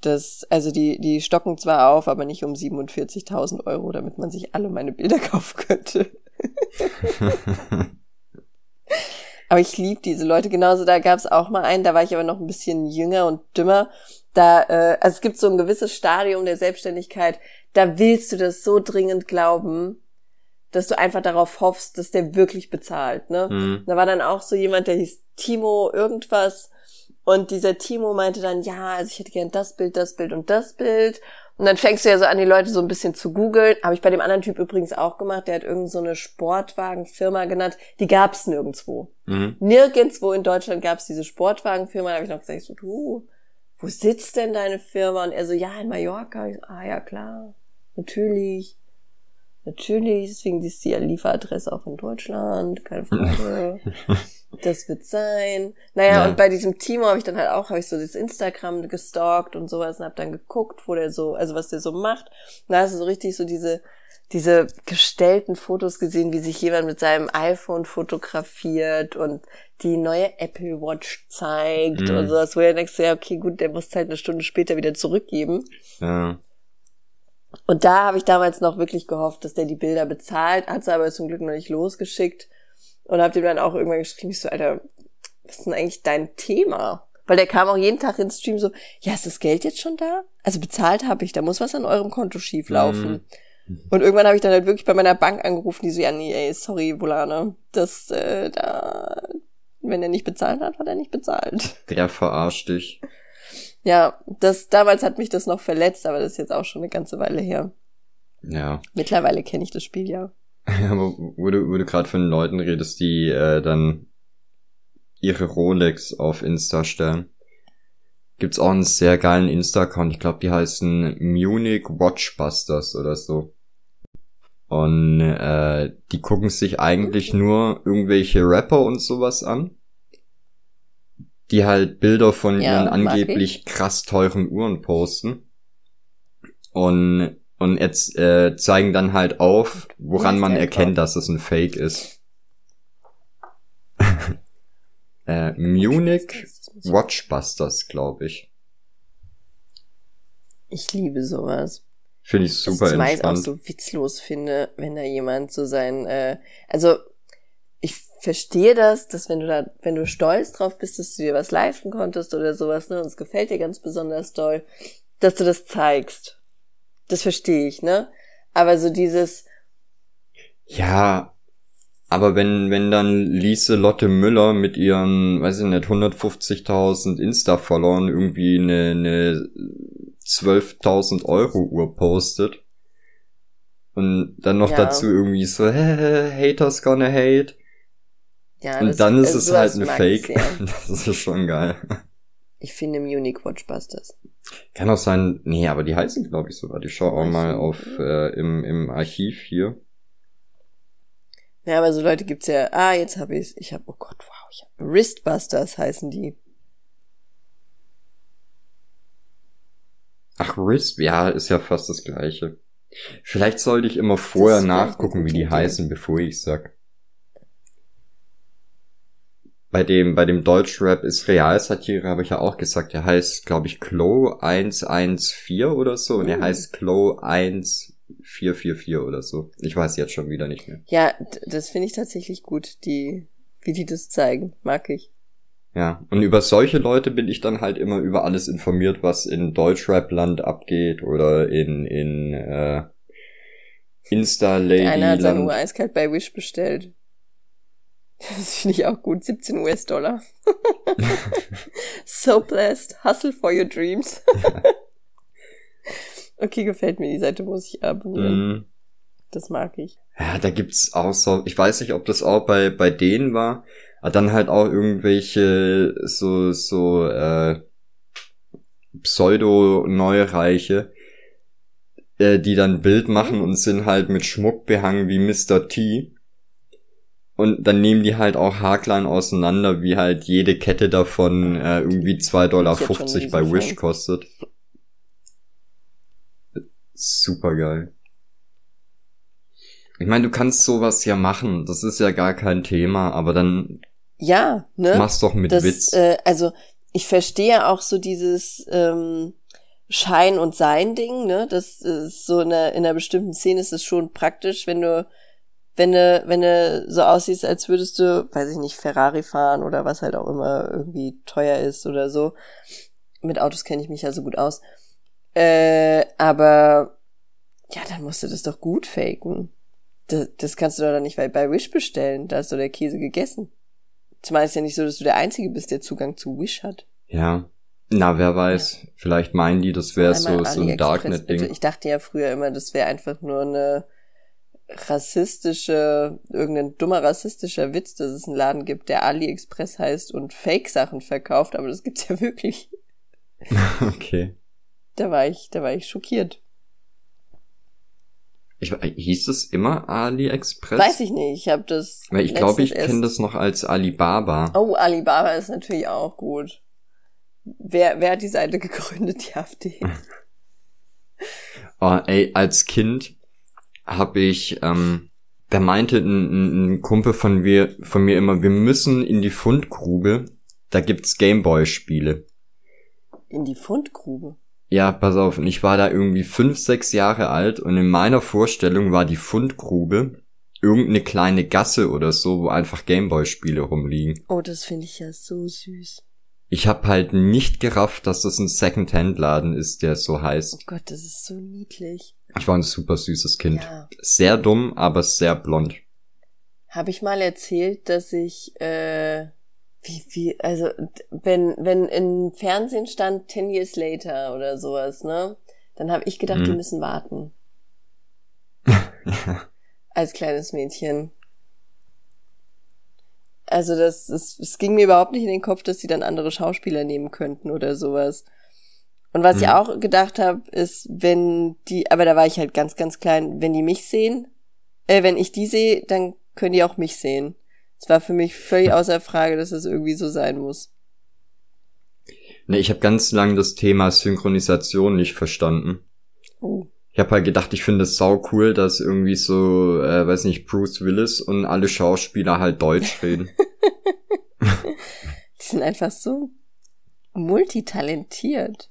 Das, also die, die stocken zwar auf, aber nicht um 47.000 Euro, damit man sich alle meine Bilder [LAUGHS] kaufen könnte. [LAUGHS] [LAUGHS] Aber ich liebe diese Leute. Genauso, da gab es auch mal einen, da war ich aber noch ein bisschen jünger und dümmer. Da, äh, also es gibt so ein gewisses Stadium der Selbstständigkeit, da willst du das so dringend glauben, dass du einfach darauf hoffst, dass der wirklich bezahlt. Ne? Mhm. Da war dann auch so jemand, der hieß Timo irgendwas Und dieser Timo meinte dann, ja, also ich hätte gern das Bild, das Bild und das Bild. Und dann fängst du ja so an, die Leute so ein bisschen zu googeln. Habe ich bei dem anderen Typ übrigens auch gemacht. Der hat irgend so eine Sportwagenfirma genannt. Die gab's nirgendwo. Mhm. Nirgendwo in Deutschland gab's diese Sportwagenfirma. Da habe ich noch gesagt, so, du, wo sitzt denn deine Firma? Und er so, ja, in Mallorca. Ich so, ah ja, klar. Natürlich. Natürlich. Deswegen ist die Lieferadresse auch in Deutschland. Keine Frage. [LAUGHS] das wird sein. Naja, ja. und bei diesem Timo habe ich dann halt auch, habe ich so das Instagram gestalkt und sowas und habe dann geguckt, wo der so, also was der so macht. Und da hast du so richtig so diese, diese gestellten Fotos gesehen, wie sich jemand mit seinem iPhone fotografiert und die neue Apple Watch zeigt mhm. und sowas, wo er denkst, ja, okay, gut, der muss halt eine Stunde später wieder zurückgeben. Ja. Und da habe ich damals noch wirklich gehofft, dass der die Bilder bezahlt, hat es aber zum Glück noch nicht losgeschickt. Und hab dem dann auch irgendwann geschrieben, ich so, Alter, was ist denn eigentlich dein Thema? Weil der kam auch jeden Tag ins Stream so, ja, ist das Geld jetzt schon da? Also bezahlt habe ich, da muss was an eurem Konto schief laufen. Mhm. Und irgendwann habe ich dann halt wirklich bei meiner Bank angerufen, die so, ja, nee, ey, sorry, Volane, das, äh, da, wenn er nicht bezahlt hat, hat er nicht bezahlt. Der verarscht dich. Ja, das, damals hat mich das noch verletzt, aber das ist jetzt auch schon eine ganze Weile her. Ja. Mittlerweile kenne ich das Spiel ja. [LAUGHS] Aber wo du, wo du gerade von Leuten redest, die äh, dann ihre Rolex auf Insta stellen. Gibt's auch einen sehr geilen Insta-Account. Ich glaube, die heißen Munich Watchbusters oder so. Und äh, die gucken sich eigentlich nur irgendwelche Rapper und sowas an. Die halt Bilder von ja, ihren angeblich krass teuren Uhren posten. Und und jetzt äh, zeigen dann halt auf, woran man erkennt, dass es ein Fake ist. [LAUGHS] äh, Munich Watchbusters, glaube ich. Ich liebe sowas. Finde ich super Was ich meist auch so witzlos finde, wenn da jemand so sein, äh, also ich verstehe das, dass wenn du da, wenn du stolz drauf bist, dass du dir was leisten konntest oder sowas, ne, und es gefällt dir ganz besonders doll, dass du das zeigst. Das verstehe ich, ne? Aber so dieses. Ja, aber wenn, wenn dann Lise Lotte Müller mit ihren, weiß ich nicht, 150.000 Insta-Followern irgendwie eine, eine 12.000 Euro Uhr postet und dann noch ja. dazu irgendwie so, [LAUGHS] hä, haters gonna hate. Ja, und das, dann ist also es halt eine Fake. [LAUGHS] das ist schon geil. Ich finde Munich Watchbusters. Kann auch sein, nee, aber die heißen, glaube ich, sogar. Die schau auch mal auf äh, im, im Archiv hier. Ja, aber so Leute gibt's ja. Ah, jetzt habe ich's. Ich habe, oh Gott, wow, ich hab Wristbusters heißen die. Ach, Wrist, ja, ist ja fast das gleiche. Vielleicht sollte ich immer vorher nachgucken, wie die heißen, bevor ich sag bei dem, bei dem Deutschrap ist Realsatire, habe ich ja auch gesagt, er heißt, glaube ich, Klo 114 oder so und er oh. heißt Klo 1444 oder so. Ich weiß jetzt schon wieder nicht mehr. Ja, das finde ich tatsächlich gut, die, wie die das zeigen, mag ich. Ja, und über solche Leute bin ich dann halt immer über alles informiert, was in Deutschrap-Land abgeht oder in, in, äh, Insta-Lady. Einer hat seine Uhr eiskalt bei Wish bestellt. [LAUGHS] Das finde ich auch gut. 17 US-Dollar. [LAUGHS] so blessed. Hustle for your dreams. [LAUGHS] okay, gefällt mir. Die Seite muss ich abonnieren. Mm. Das mag ich. Ja, da gibt's auch so, ich weiß nicht, ob das auch bei, bei denen war, aber dann halt auch irgendwelche so, so, äh, Pseudo-Neureiche, äh, die dann Bild machen und sind halt mit Schmuck behangen wie Mr. T und dann nehmen die halt auch haarklein auseinander, wie halt jede Kette davon äh, irgendwie 2,50 Dollar bei Wish kostet. Super geil. Ich meine, du kannst sowas ja machen, das ist ja gar kein Thema, aber dann ja, ne? mach's doch mit das, Witz. Äh, also ich verstehe auch so dieses ähm, Schein und Sein Ding, ne? Das ist so in einer, in einer bestimmten Szene ist es schon praktisch, wenn du wenn du, wenn du so aussiehst, als würdest du, weiß ich nicht, Ferrari fahren oder was halt auch immer irgendwie teuer ist oder so. Mit Autos kenne ich mich ja so gut aus. Äh, aber ja, dann musst du das doch gut faken. Das, das kannst du doch dann nicht bei Wish bestellen. Da ist doch der Käse gegessen. Zumal ist ja nicht so, dass du der Einzige bist, der Zugang zu Wish hat. Ja. Na, wer weiß. Ja. Vielleicht meinen die, das wäre so, so ein Darknet-Ding. Ich dachte ja früher immer, das wäre einfach nur eine rassistische, irgendein dummer rassistischer Witz, dass es einen Laden gibt, der AliExpress heißt und Fake-Sachen verkauft, aber das gibt's [LAUGHS] ja wirklich. [LAUGHS] okay. Da war ich, da war ich schockiert. Ich, hieß es immer AliExpress? Weiß ich nicht, ich habe das. Weil ich glaube, ich kenne das noch als Alibaba. Oh, Alibaba ist natürlich auch gut. Wer, wer hat die Seite [LAUGHS] gegründet, die AfD? oh, ey, als Kind habe ich, ähm, da meinte ein, ein Kumpel von mir, von mir immer, wir müssen in die Fundgrube, da gibt's Gameboy-Spiele. In die Fundgrube? Ja, pass auf, und ich war da irgendwie fünf, sechs Jahre alt und in meiner Vorstellung war die Fundgrube irgendeine kleine Gasse oder so, wo einfach Gameboy-Spiele rumliegen. Oh, das finde ich ja so süß. Ich hab halt nicht gerafft, dass das ein Second-Hand-Laden ist, der so heißt. Oh Gott, das ist so niedlich. Ich war ein super süßes Kind. Ja. Sehr dumm, aber sehr blond. Habe ich mal erzählt, dass ich äh, wie, wie, also wenn, wenn im Fernsehen stand Ten Years Later oder sowas, ne? Dann habe ich gedacht, mhm. die müssen warten. [LAUGHS] Als kleines Mädchen. Also das, es ging mir überhaupt nicht in den Kopf, dass sie dann andere Schauspieler nehmen könnten oder sowas. Und was mhm. ich auch gedacht habe, ist, wenn die, aber da war ich halt ganz, ganz klein, wenn die mich sehen, äh, wenn ich die sehe, dann können die auch mich sehen. Es war für mich völlig außer Frage, dass es irgendwie so sein muss. Ne, ich habe ganz lang das Thema Synchronisation nicht verstanden. Oh. Ich habe halt gedacht, ich finde es sau cool, dass irgendwie so, äh, weiß nicht, Bruce Willis und alle Schauspieler halt Deutsch [LAUGHS] reden. Die sind einfach so multitalentiert.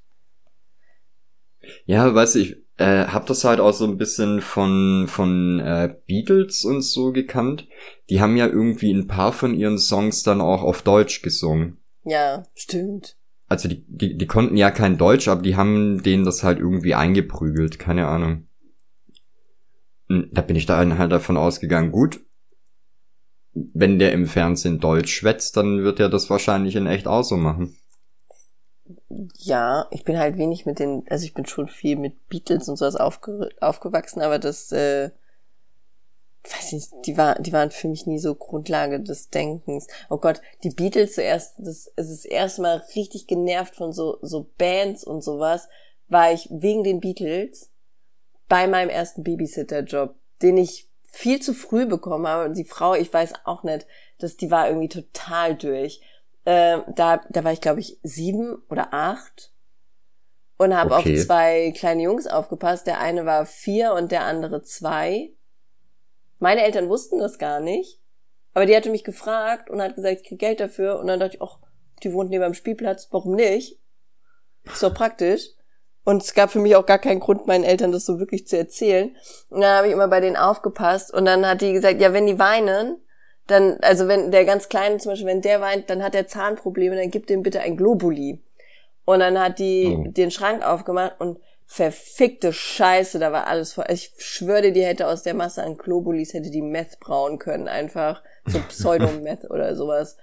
Ja, weiß ich, äh, hab das halt auch so ein bisschen von von äh, Beatles und so gekannt. Die haben ja irgendwie ein paar von ihren Songs dann auch auf Deutsch gesungen. Ja, stimmt. Also die, die, die konnten ja kein Deutsch, aber die haben denen das halt irgendwie eingeprügelt, keine Ahnung. Und da bin ich dann halt davon ausgegangen, gut, wenn der im Fernsehen Deutsch schwätzt, dann wird er das wahrscheinlich in echt auch so machen ja, ich bin halt wenig mit den, also ich bin schon viel mit Beatles und sowas aufge, aufgewachsen, aber das, äh, weiß nicht, die war, die waren für mich nie so Grundlage des Denkens. Oh Gott, die Beatles zuerst, das, ist erst mal richtig genervt von so, so Bands und sowas, war ich wegen den Beatles bei meinem ersten Babysitter-Job, den ich viel zu früh bekommen habe. Und die Frau, ich weiß auch nicht, dass die war irgendwie total durch. Äh, da, da war ich, glaube ich, sieben oder acht und habe okay. auf zwei kleine Jungs aufgepasst. Der eine war vier und der andere zwei. Meine Eltern wussten das gar nicht, aber die hatte mich gefragt und hat gesagt, ich krieg Geld dafür. Und dann dachte ich, ach, die wohnt neben dem Spielplatz, warum nicht? Ist doch praktisch. Und es gab für mich auch gar keinen Grund, meinen Eltern das so wirklich zu erzählen. Und dann habe ich immer bei denen aufgepasst und dann hat die gesagt, ja, wenn die weinen, dann, also wenn der ganz Kleine zum Beispiel, wenn der weint, dann hat er Zahnprobleme, dann gib dem bitte ein Globuli. Und dann hat die oh. den Schrank aufgemacht und verfickte Scheiße, da war alles voll. Ich schwöre dir, die hätte aus der Masse an Globulis hätte die Meth brauen können, einfach so [LAUGHS] Pseudo-Meth oder sowas.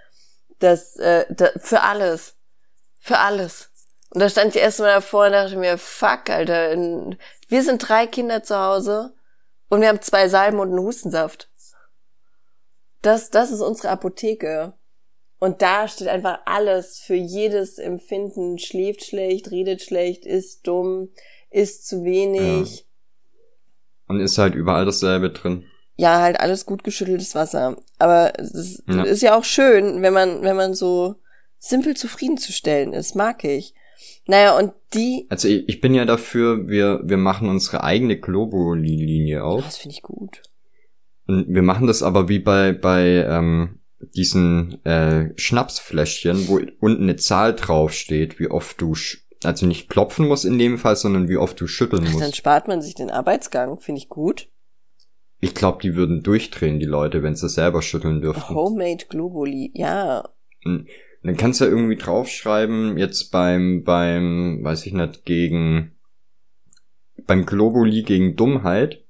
Das, äh, das, für alles. Für alles. Und da stand ich erst mal davor und dachte mir, fuck, Alter, wir sind drei Kinder zu Hause und wir haben zwei Salben und einen Hustensaft. Das, das ist unsere Apotheke. Und da steht einfach alles für jedes Empfinden. Schläft schlecht, redet schlecht, ist dumm, isst zu wenig. Ja. Und ist halt überall dasselbe drin. Ja, halt alles gut geschütteltes Wasser. Aber es ja. ist ja auch schön, wenn man, wenn man so simpel zufriedenzustellen ist. Mag ich. Naja, und die. Also ich, ich bin ja dafür, wir, wir machen unsere eigene Globuli-Linie auf. Das finde ich gut. Und wir machen das aber wie bei, bei ähm, diesen äh, Schnapsfläschchen, wo unten eine Zahl draufsteht, wie oft du, also nicht klopfen musst in dem Fall, sondern wie oft du schütteln musst. Dann spart man sich den Arbeitsgang, finde ich gut. Ich glaube, die würden durchdrehen, die Leute, wenn sie selber schütteln dürften. Homemade Globuli, ja. Und dann kannst du ja irgendwie draufschreiben, jetzt beim, beim, weiß ich nicht, gegen, beim Globuli gegen Dummheit,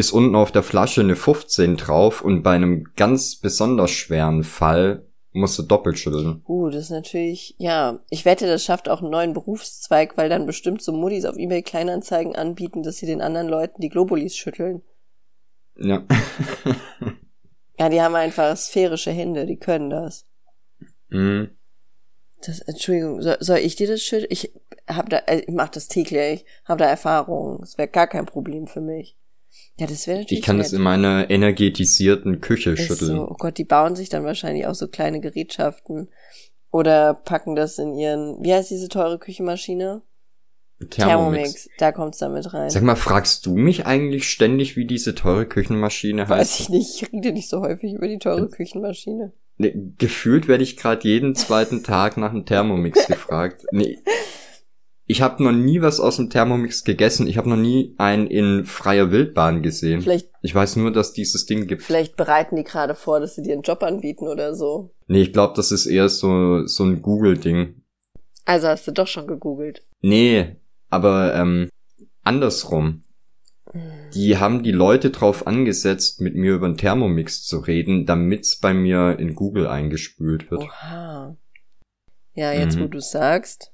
ist unten auf der Flasche eine 15 drauf und bei einem ganz besonders schweren Fall musst du doppelt schütteln. Uh, das ist natürlich, ja. Ich wette, das schafft auch einen neuen Berufszweig, weil dann bestimmt so Muttis auf eBay Kleinanzeigen anbieten, dass sie den anderen Leuten die Globulis schütteln. Ja. [LAUGHS] ja, die haben einfach sphärische Hände, die können das. Mhm. Das, Entschuldigung, soll, soll ich dir das schütteln? Ich hab da, äh, ich mach das täglich, hab da Erfahrung. Das wäre gar kein Problem für mich. Ja, das wäre natürlich. Ich kann es in meiner energetisierten Küche Ist schütteln. So, oh Gott, die bauen sich dann wahrscheinlich auch so kleine Gerätschaften. Oder packen das in ihren, wie heißt diese teure Küchenmaschine? Thermomix. Da kommt's damit rein. Sag mal, fragst du mich eigentlich ständig, wie diese teure Küchenmaschine heißt? Weiß ich nicht, ich rede nicht so häufig über die teure Küchenmaschine. Nee, gefühlt werde ich gerade jeden zweiten [LAUGHS] Tag nach einem Thermomix gefragt. Nee. [LAUGHS] Ich habe noch nie was aus dem Thermomix gegessen. Ich habe noch nie einen in freier Wildbahn gesehen. Vielleicht, Ich weiß nur, dass dieses Ding gibt. vielleicht bereiten die gerade vor, dass sie dir einen Job anbieten oder so. Nee, ich glaube, das ist eher so, so ein Google-Ding. Also hast du doch schon gegoogelt. Nee, aber ähm, andersrum. Die haben die Leute drauf angesetzt, mit mir über den Thermomix zu reden, damit's bei mir in Google eingespült wird. Oha. Ja, jetzt Mhm. wo du sagst.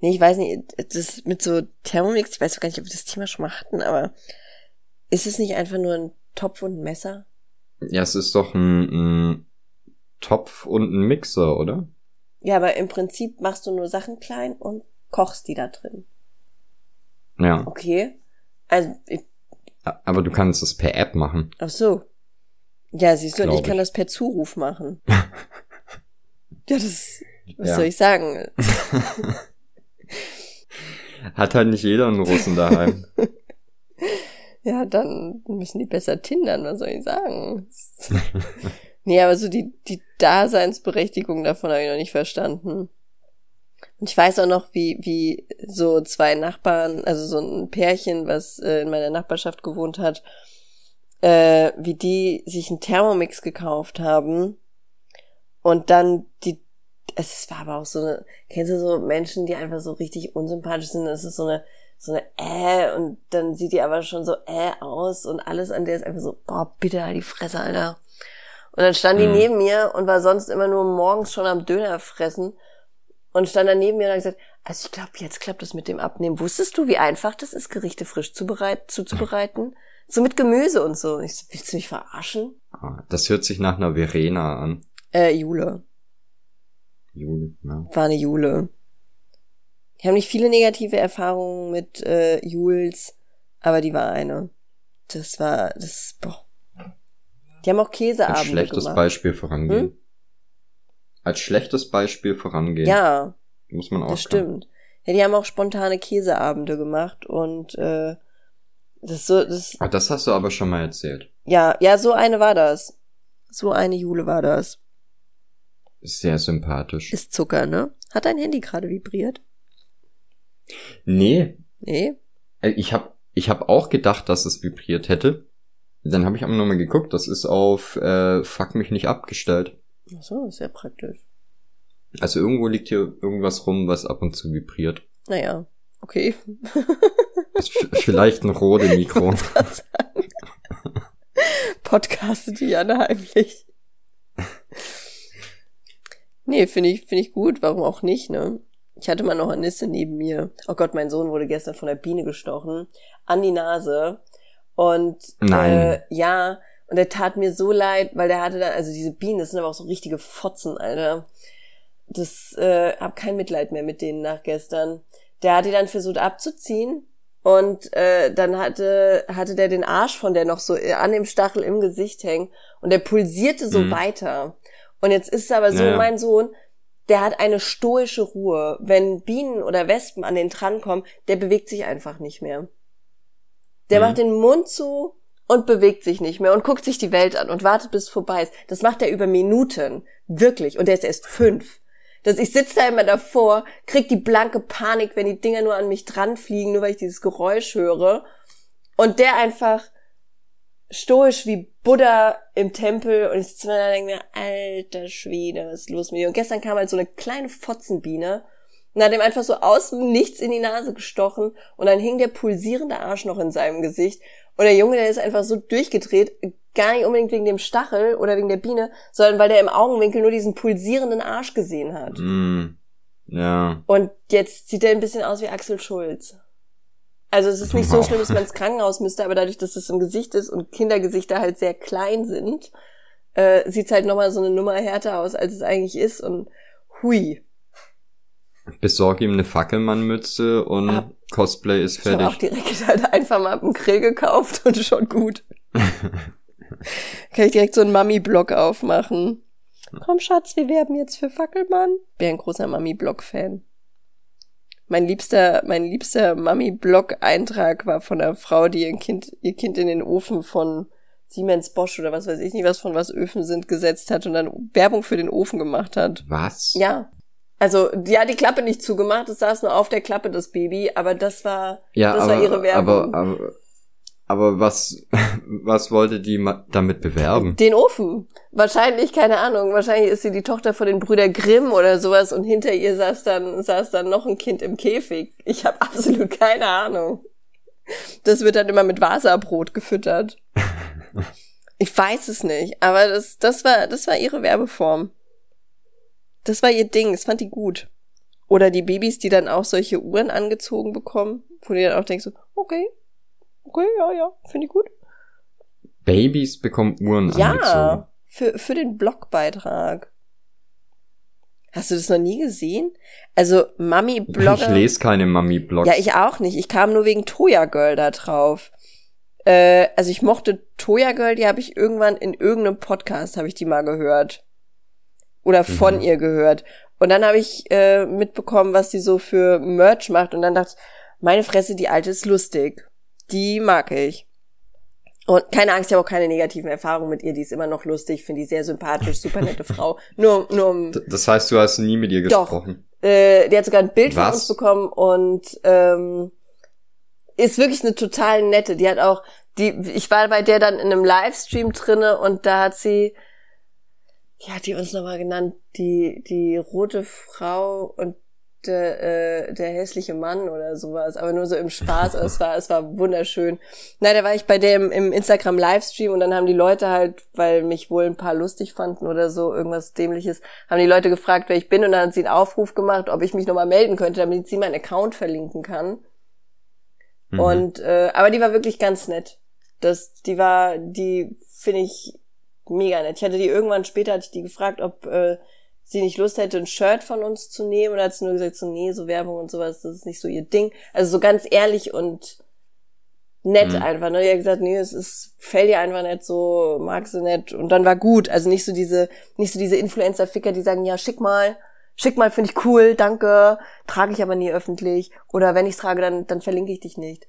Nee, ich weiß nicht, das mit so Thermomix, ich weiß gar nicht, ob wir das Thema schon mal hatten, aber ist es nicht einfach nur ein Topf und ein Messer? Ja, es ist doch ein, ein Topf und ein Mixer, oder? Ja, aber im Prinzip machst du nur Sachen klein und kochst die da drin. Ja. Okay. Also, ich, Aber du kannst es per App machen. ach so. Ja, siehst du, und ich Glaub kann ich. das per Zuruf machen. [LAUGHS] ja, das, was Ja. soll ich sagen? [LAUGHS] Hat halt nicht jeder einen Russen daheim. [LAUGHS] Ja, dann müssen die besser tindern, was soll ich sagen? [LAUGHS] nee, aber so die, die Daseinsberechtigung davon habe ich noch nicht verstanden. Und ich weiß auch noch, wie, wie so zwei Nachbarn, also so ein Pärchen, was äh, in meiner Nachbarschaft gewohnt hat, äh, wie die sich einen Thermomix gekauft haben und dann die, es war aber auch so eine, kennst du so Menschen, die einfach so richtig unsympathisch sind, es ist so eine, so eine äh und dann sieht die aber schon so äh aus und alles an der ist einfach so, boah, bitte halt die Fresse, Alter. Und dann stand die Mhm. neben mir und war sonst immer nur morgens schon am Döner fressen und stand dann neben mir und hat gesagt, also ich glaube, jetzt klappt das mit dem Abnehmen. Wusstest du, wie einfach das ist, Gerichte frisch zubereit zuzubereiten? So mit Gemüse und so. Ich so, willst du mich verarschen? Ah, Das hört sich nach einer Verena an. Äh, Jule. Juli, ja. War eine Jule. Ich habe nicht viele negative Erfahrungen mit äh, Jules, aber die war eine. Das war, das, boah. Die haben auch Als Käseabende schlechtes gemacht. Beispiel vorangehen. Als schlechtes Beispiel vorangehen. Ja, Muss man auch das stimmt. Ja, die haben auch spontane Käseabende gemacht und äh, das so, das, Ah, das hast du aber schon mal erzählt. ja, ja, so eine war das. So eine Jule war das. Sehr sympathisch. Ist Zucker, ne? Hat dein Handy gerade vibriert? nee, Nee? äh, ich hab, ich hab auch gedacht, dass es vibriert hätte. Dann habe ich aber nochmal geguckt, das ist auf äh, Fuck mich nicht abgestellt. Ach so, ja praktisch. Also irgendwo liegt hier irgendwas rum, was ab und zu vibriert. Naja, okay. [LAUGHS] Vielleicht ein rote Mikro. [LAUGHS] Podcastet die Janne heimlich. Nee, finde ich, finde ich gut. Warum auch nicht, ne? Ich hatte mal noch eine Nisse neben mir. Oh Gott, mein Sohn wurde gestern von der Biene gestochen. An die Nase. Und, Nein. Äh, ja. Und er tat mir so leid, weil der hatte dann, also diese Bienen, das sind aber auch so richtige Fotzen, Alter. Das, äh, hab kein Mitleid mehr mit denen nach gestern. Der hat die dann versucht abzuziehen. Und äh, dann hatte, hatte der den Arsch von der noch so äh, an dem Stachel im Gesicht hängen. Und der pulsierte so Mhm. weiter. Und jetzt ist es aber so, Naja. mein Sohn, der hat eine stoische Ruhe. Wenn Bienen oder Wespen an den drankommen, der bewegt sich einfach nicht mehr. Der Mhm. macht den Mund zu und bewegt sich nicht mehr und guckt sich die Welt an und wartet, bis es vorbei ist. Das macht er über Minuten. Wirklich. Und der ist erst fünf. Dass ich sitze da immer davor, krieg die blanke Panik, wenn die Dinger nur an mich dran fliegen, nur weil ich dieses Geräusch höre. Und der einfach stoisch wie Buddha im Tempel und ich und denke mir, alter Schwede, was ist los mit dir? Und gestern kam halt so eine kleine Fotzenbiene und hat ihm einfach so aus dem Nichts in die Nase gestochen und dann hing der pulsierende Arsch noch in seinem Gesicht und der Junge, der ist einfach so durchgedreht, gar nicht unbedingt wegen dem Stachel oder wegen der Biene, sondern weil der im Augenwinkel nur diesen pulsierenden Arsch gesehen hat. Mm, ja. Und jetzt sieht er ein bisschen aus wie Axel Schulz. Also es ist nicht so schlimm, dass man ins [LAUGHS] Krankenhaus müsste, aber dadurch, dass es im Gesicht ist und Kindergesichter halt sehr klein sind, äh, sieht's halt nochmal so eine Nummer härter aus, als es eigentlich ist. Und hui. Besorg ihm eine Fackelmannmütze und Ab Cosplay ist fertig. Ich habe auch direkt halt einfach mal einen Grill gekauft und schon gut. [LAUGHS] Kann ich direkt so einen Mami-Blog aufmachen. Komm, Schatz, wir werben jetzt für Fackelmann. Bin ein großer Mami-Blog-Fan. Mein liebster, mein liebster Mami-Blog-Eintrag war von einer Frau, die ihr Kind, ihr Kind in den Ofen von Siemens Bosch oder was weiß ich nicht, was von was Öfen sind, gesetzt hat und dann Werbung für den Ofen gemacht hat. Was? Ja. Also, die hat die Klappe nicht zugemacht, es saß nur auf der Klappe, das Baby, aber das war, ja, das aber, war ihre Werbung. Aber, aber, aber was, [LAUGHS] was wollte die damit bewerben? Den Ofen. Wahrscheinlich, keine Ahnung, wahrscheinlich ist sie die Tochter von den Brüder Grimm oder sowas und hinter ihr saß dann, saß dann noch ein Kind im Käfig. Ich habe [LAUGHS] absolut keine Ahnung. Das wird dann immer mit Wasabrot gefüttert. [LAUGHS] Ich weiß es nicht, aber das, das war, das war ihre Werbeform. Das war ihr Ding, das fand die gut. Oder die Babys, die dann auch solche Uhren angezogen bekommen, wo du dann auch denkst, okay, okay, ja, ja, finde ich gut. Babys bekommen Uhren ja, angezogen? Für, für den Blogbeitrag. Hast du das noch nie gesehen? Also Mami-Blogger. Ich lese keine Mami-Blogs. Ja, ich auch nicht. Ich kam nur wegen Toya Girl da drauf. Äh, also ich mochte Toya Girl, die habe ich irgendwann in irgendeinem Podcast, habe ich die mal gehört oder von mhm. ihr gehört. Und dann habe ich äh, mitbekommen, was sie so für Merch macht. Und dann dachte ich, meine Fresse, die alte ist lustig. Die mag ich. Und keine Angst, ich habe auch keine negativen Erfahrungen mit ihr. Die ist immer noch lustig, finde die sehr sympathisch, super nette [LAUGHS] Frau. Nur, nur um Das heißt, du hast nie mit ihr gesprochen? Doch. Äh, die hat sogar ein Bild Was? von uns bekommen und ähm, ist wirklich eine total nette. Die hat auch, die, ich war bei der dann in einem Livestream drinne und da hat sie wie hat die uns nochmal genannt? Die, die rote Frau und der, äh, der hässliche Mann oder sowas, aber nur so im Spaß. [LAUGHS] es war, es war wunderschön. Na, da war ich bei dem im Instagram Livestream und dann haben die Leute halt, weil mich wohl ein paar lustig fanden oder so, irgendwas dämliches, haben die Leute gefragt, wer ich bin und dann hat sie einen Aufruf gemacht, ob ich mich nochmal melden könnte, damit sie meinen Account verlinken kann. Mhm. Und, äh, aber die war wirklich ganz nett. Das, die war, die finde ich mega nett. Ich hatte die irgendwann später, hatte ich die gefragt, ob äh, sie nicht Lust hätte, ein Shirt von uns zu nehmen. Und hat sie nur gesagt, so, nee, so Werbung und sowas, das ist nicht so ihr Ding. Also so ganz ehrlich und nett mhm. einfach. Ne? Die hat gesagt, nee, es ist, fällt ihr einfach nicht so, mag sie nicht. Und dann war gut. Also nicht so diese, nicht so diese Influencer-Ficker, die sagen, ja, schick mal, schick mal, finde ich cool, danke, trage ich aber nie öffentlich. Oder wenn ich trage, dann, dann verlinke ich dich nicht.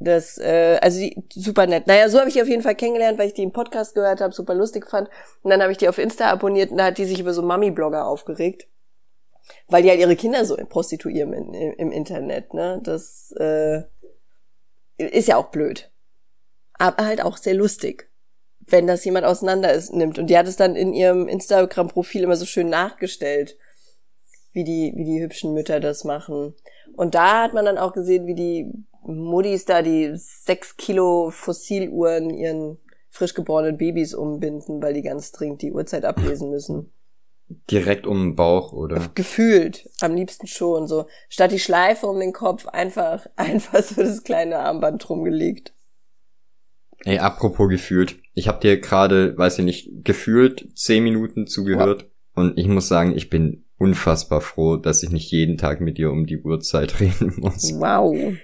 Das, äh, also die, super nett. Naja, so habe ich die auf jeden Fall kennengelernt, weil ich die im Podcast gehört habe, super lustig fand. Und dann habe ich die auf Insta abonniert und da hat die sich über so Mami-Blogger aufgeregt. Weil die halt ihre Kinder so prostituieren im, im Internet, ne? Das äh, ist ja auch blöd. Aber halt auch sehr lustig, wenn das jemand auseinander ist, nimmt. Und die hat es dann in ihrem Instagram-Profil immer so schön nachgestellt, wie die, wie die hübschen Mütter das machen. Und da hat man dann auch gesehen, wie die Muddis da die sechs Kilo Fossiluhren ihren frisch geborenen Babys umbinden, weil die ganz dringend die Uhrzeit ablesen müssen. Direkt um den Bauch, oder? Gefühlt. Am liebsten schon. So, statt die Schleife um den Kopf einfach, [LAUGHS] einfach so das kleine Armband rumgelegt. Ey, apropos gefühlt. Ich habe dir gerade, weiß ich nicht, gefühlt zehn Minuten zugehört. Wow. Und ich muss sagen, ich bin unfassbar froh, dass ich nicht jeden Tag mit dir um die Uhrzeit [LAUGHS] reden muss. Wow.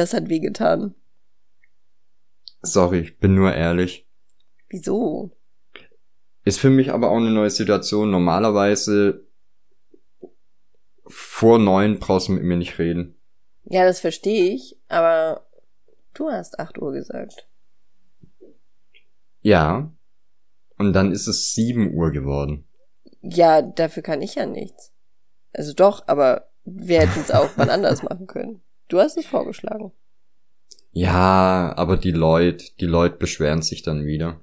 Das hat wehgetan. Sorry, ich bin nur ehrlich. Wieso? Ist für mich aber auch eine neue Situation. Normalerweise vor neun brauchst du mit mir nicht reden. Ja, das verstehe ich, aber du hast acht Uhr gesagt. Ja. Und dann ist es sieben Uhr geworden. Ja, dafür kann ich ja nichts. Also doch, aber wir hätten es auch wann anders machen können. Du hast es vorgeschlagen. Ja, aber die Leute, die Leute beschweren sich dann wieder.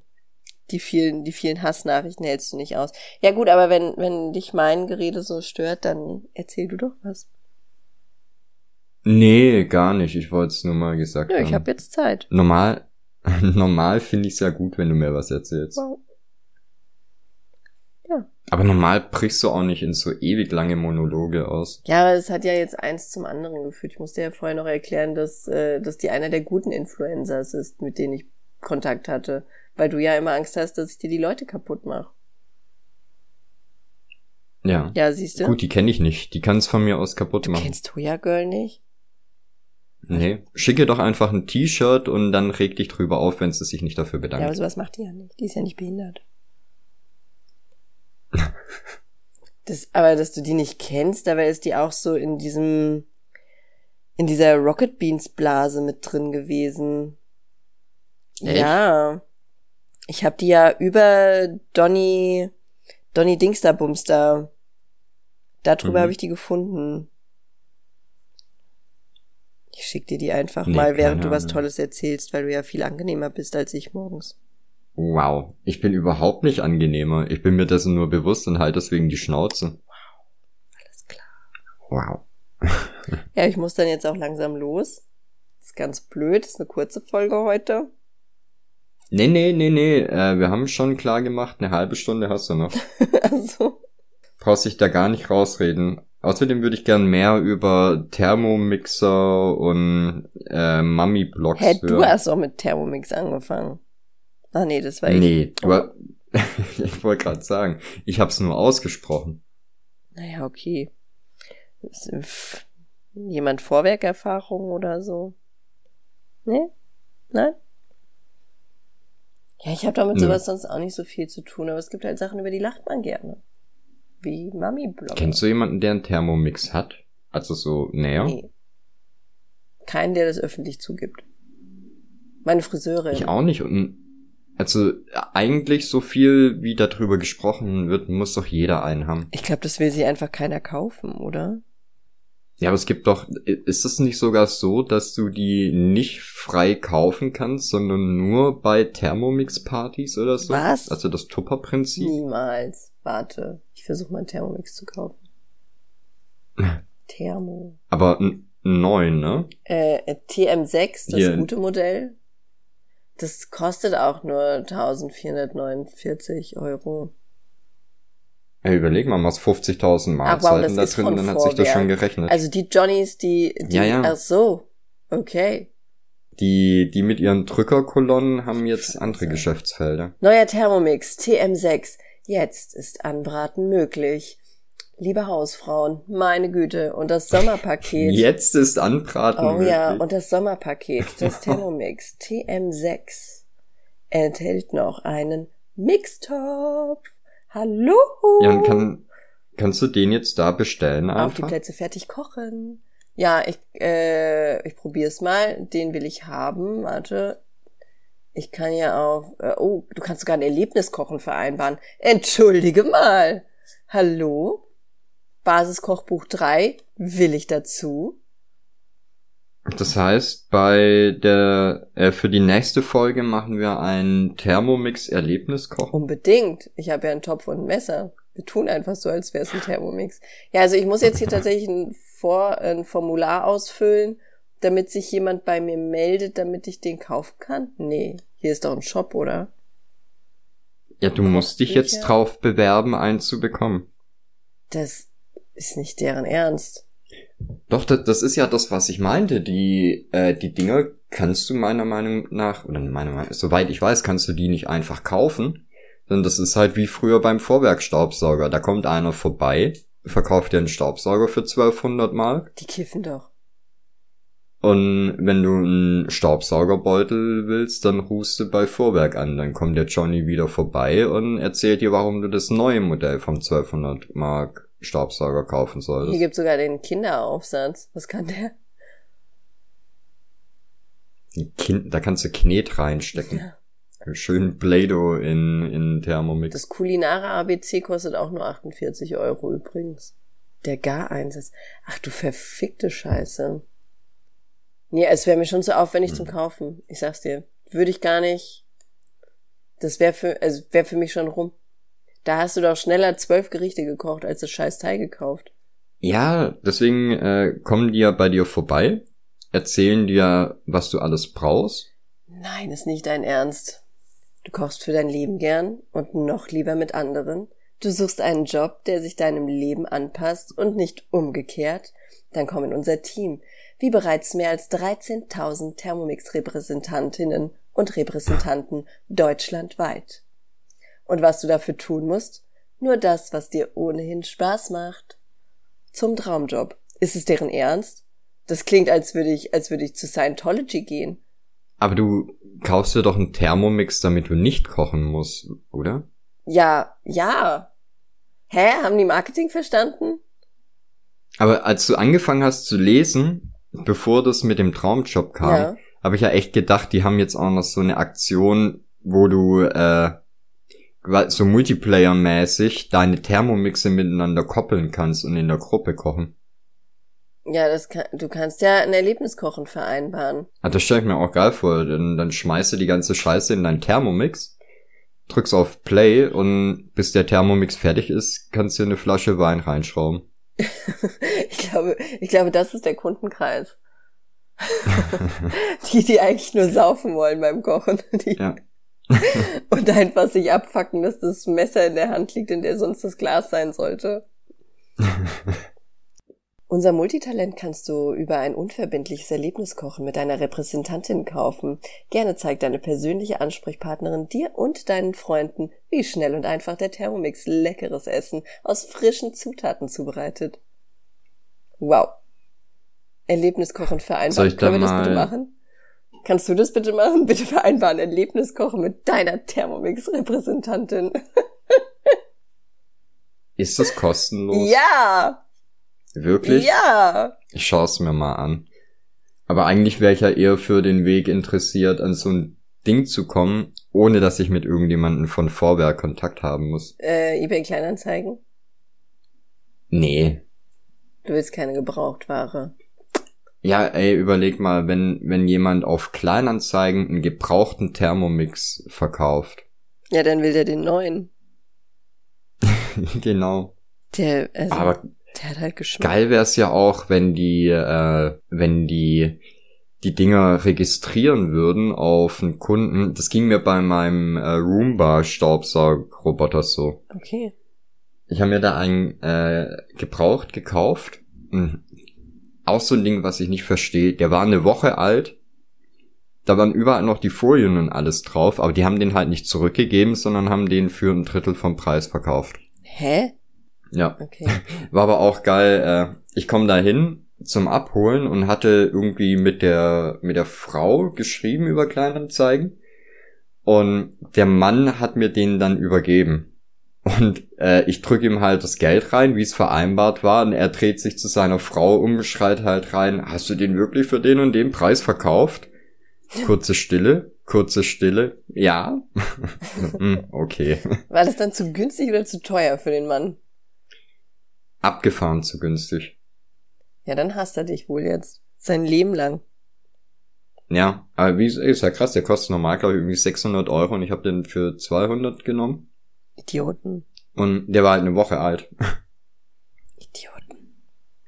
Die vielen, die vielen Hassnachrichten hältst du nicht aus. Ja gut, aber wenn, wenn dich mein Gerede so stört, dann erzähl du doch was. Nee, gar nicht. Ich wollte es nur mal gesagt ja, haben. ich habe jetzt Zeit. Normal, [LAUGHS] normal finde ich es ja gut, wenn du mir was erzählst. Ja. Aber normal brichst du auch nicht in so ewig lange Monologe aus. Ja, aber es hat ja jetzt eins zum anderen geführt. Ich musste ja vorher noch erklären, dass, äh, dass die einer der guten Influencers ist, mit denen ich Kontakt hatte. Weil du ja immer Angst hast, dass ich dir die Leute kaputt mache. Ja. Ja, siehst du. Gut, die kenne ich nicht. Die kann es von mir aus kaputt du machen. Kennst du ja Girl nicht? Nee. Schicke doch einfach ein T-Shirt und dann reg dich drüber auf, wenn sie sich nicht dafür bedankt. Ja, aber sowas macht die ja nicht. Die ist ja nicht behindert. Das, aber dass du die nicht kennst, dabei ist die auch so in diesem, in dieser Rocket Beans Blase mit drin gewesen. Echt? Ja. Ich habe die ja über Donny, Donny Dingster Bumster. Darüber mhm. habe ich die gefunden. Ich schick dir die einfach nee, mal, während du was Tolles erzählst, weil du ja viel angenehmer bist als ich morgens. Wow, ich bin überhaupt nicht angenehmer. Ich bin mir dessen nur bewusst und halt deswegen die Schnauze. Wow, alles klar. Wow. [LAUGHS] ja, ich muss dann jetzt auch langsam los. Das ist ganz blöd, das ist eine kurze Folge heute. Nee, nee, nee, nee, äh, wir haben schon klar gemacht, eine halbe Stunde hast du noch. [LAUGHS] also. Brauchst dich da gar nicht rausreden. Außerdem würde ich gern mehr über Thermomixer und äh, Mummy-Blogs Hä, hören. du hast auch mit Thermomix angefangen. Ah nee, das war ich. Nee, oh. [LAUGHS] ich wollte gerade sagen, ich hab's nur ausgesprochen. Naja, okay. Jemand Vorwerkerfahrung oder so? Nee? Nein? Ja, ich habe damit sowas sonst auch nicht so viel zu tun, aber es gibt halt Sachen, über die lacht man gerne wie Mami-Blogger. Kennst du jemanden, der einen Thermomix hat? Also so näher? Nee. Keinen, der das öffentlich zugibt. Meine Friseurin. Ich auch nicht. Und also eigentlich so viel, wie darüber gesprochen wird, muss doch jeder einen haben. Ich glaube, das will sich einfach keiner kaufen, oder? Ja, aber es gibt doch, ist es nicht sogar so, dass du die nicht frei kaufen kannst, sondern nur bei Thermomix-Partys oder so? Was? Also das Tupper-Prinzip? Niemals. Warte, ich versuche mal einen Thermomix zu kaufen. [LAUGHS] Thermo. Aber neun, ne? Äh, TM6, das Hier. gute Modell. Das kostet auch nur 1449 Euro. Ja, überleg mal, was 50.000 Mahlzeiten wow, da drin, dann hat sich das schon gerechnet. Also die Johnnies, die, die ja, ja. ach so, okay. Die, die mit ihren Drückerkolonnen haben jetzt andere Geschäftsfelder. Neuer Thermomix, TM6. Jetzt ist Anbraten möglich. Liebe Hausfrauen, meine Güte, und das Sommerpaket. Jetzt ist Anbraten oh, möglich. Oh ja, und das Sommerpaket, das [LAUGHS] Thermomix TM6 enthält noch einen Mixtop. Hallo! Ja, und kann, kannst du den jetzt da bestellen einfach? Auf die Plätze fertig kochen. Ja, ich, äh, ich probier's mal. Den will ich haben. Warte. Ich kann ja auch. Äh, oh, du kannst sogar ein Erlebniskochen vereinbaren. Entschuldige mal. Hallo? Basiskochbuch 3. Will ich dazu? Das heißt, bei der äh, für die nächste Folge machen wir einen Thermomix Erlebniskoch. Unbedingt. Ich habe ja einen Topf und ein Messer. Wir tun einfach so, als wäre es ein Thermomix. Ja, also ich muss jetzt hier tatsächlich ein, Vor ein Formular ausfüllen, damit sich jemand bei mir meldet, damit ich den kaufen kann. Nee, hier ist doch ein Shop, oder? Ja, du musst dich jetzt drauf bewerben, eins zu bekommen. Das ist nicht deren Ernst. Doch, das, das ist ja das, was ich meinte. Die, äh, die Dinger kannst du meiner Meinung nach, oder meiner Meinung, soweit ich weiß, kannst du die nicht einfach kaufen. Denn das ist halt wie früher beim Vorwerkstaubsauger. Da kommt einer vorbei, verkauft dir einen Staubsauger für 1200 Mark. Die kiffen doch. Und wenn du einen Staubsaugerbeutel willst, dann rufst du bei Vorwerk an. Dann kommt der Johnny wieder vorbei und erzählt dir, warum du das neue Modell vom 1200 Mark Staubsauger kaufen solltest. Hier gibt sogar den Kinderaufsatz. Was kann der? Kind, da kannst du Knet reinstecken. Ja. Schön Play-Doh in, in Thermomix. Das kulinare ABC kostet auch nur 48 Euro übrigens. Der Gareinsatz. Ach du verfickte Scheiße. Nee, es wäre mir schon zu aufwendig hm. zum Kaufen. Ich sag's dir. Würde ich gar nicht. Das wäre für, also wäre für mich schon rum. Da hast du doch schneller zwölf Gerichte gekocht, als das scheiß Teil gekauft. Ja, deswegen äh, kommen die ja bei dir vorbei, erzählen dir, was du alles brauchst. Nein, ist nicht dein Ernst. Du kochst für dein Leben gern und noch lieber mit anderen. Du suchst einen Job, der sich deinem Leben anpasst und nicht umgekehrt. Dann komm in unser Team. Wie bereits mehr als 13.000 Thermomix-Repräsentantinnen und Repräsentanten deutschlandweit. Und was du dafür tun musst? Nur das, was dir ohnehin Spaß macht. Zum Traumjob. Ist es deren Ernst? Das klingt, als würde ich, als würde ich zu Scientology gehen. Aber du kaufst dir doch einen Thermomix, damit du nicht kochen musst, oder? Ja, ja. Hä? Haben die Marketing verstanden? Aber als du angefangen hast zu lesen, bevor das mit dem Traumjob kam, ja. habe ich ja echt gedacht, die haben jetzt auch noch so eine Aktion, wo du äh, so Multiplayer-mäßig deine Thermomixe miteinander koppeln kannst und in der Gruppe kochen. Ja, das kann, du kannst ja ein Erlebniskochen vereinbaren. Ah, das stelle ich mir auch geil vor. Dann, dann schmeißt du die ganze Scheiße in deinen Thermomix, drückst auf Play und bis der Thermomix fertig ist, kannst du eine Flasche Wein reinschrauben. [LAUGHS] ich glaube, ich glaube, das ist der Kundenkreis. [LAUGHS] die, die eigentlich nur saufen wollen beim Kochen. [LAUGHS] Die ja. [LAUGHS] und einfach sich abfacken, dass das Messer in der Hand liegt, in der sonst das Glas sein sollte. [LAUGHS] Unser Multitalent kannst du über ein unverbindliches Erlebniskochen mit deiner Repräsentantin kaufen. Gerne zeigt deine persönliche Ansprechpartnerin dir und deinen Freunden, wie schnell und einfach der Thermomix leckeres Essen aus frischen Zutaten zubereitet. Wow. Erlebniskochen vereinbaren. Können wir das bitte machen? Kannst du das bitte machen? Bitte vereinbaren Erlebniskochen mit deiner Thermomix-Repräsentantin. [LAUGHS] Ist das kostenlos? Ja! Wirklich? Ja. Ich schaue es mir mal an. Aber eigentlich wäre ich ja eher für den Weg interessiert, an so ein Ding zu kommen, ohne dass ich mit irgendjemandem von Vorwerk Kontakt haben muss. Äh, eBay Kleinanzeigen? Nee. Du willst keine Gebrauchtware. Ja, ey, überleg mal, wenn, wenn jemand auf Kleinanzeigen einen gebrauchten Thermomix verkauft. Ja, dann will der den neuen. [LAUGHS] genau. Der, also, Aber der hat halt Geschmack. Geil wäre es ja auch, wenn die, äh, wenn die die Dinger registrieren würden auf einen Kunden. Das ging mir bei meinem äh, Roomba-Staubsaugroboter so. Okay. Ich habe mir da einen äh, gebraucht gekauft. Auch so ein Ding, was ich nicht verstehe. Der war eine Woche alt. Da waren überall noch die Folien und alles drauf, aber die haben den halt nicht zurückgegeben, sondern haben den für ein Drittel vom Preis verkauft. Hä? Ja. Okay. [LAUGHS] War aber auch geil. Äh, ich komme da hin zum Abholen und hatte irgendwie mit der mit der Frau geschrieben über Kleinanzeigen und der Mann hat mir den dann übergeben. Und äh, ich drücke ihm halt das Geld rein, wie es vereinbart war, und er dreht sich zu seiner Frau um, schreit halt rein, hast du den wirklich für den und den Preis verkauft? Kurze Stille, kurze Stille, ja. [LAUGHS] Hm, okay. War das dann zu günstig oder zu teuer für den Mann? abgefahren zu günstig. Ja, dann hasst er dich wohl jetzt. Sein Leben lang. Ja, aber wie ist ja krass, der kostet normal, glaube ich, irgendwie 600 Euro und ich habe den für 200 genommen. Idioten. Und der war halt eine Woche alt. [LAUGHS] Idioten.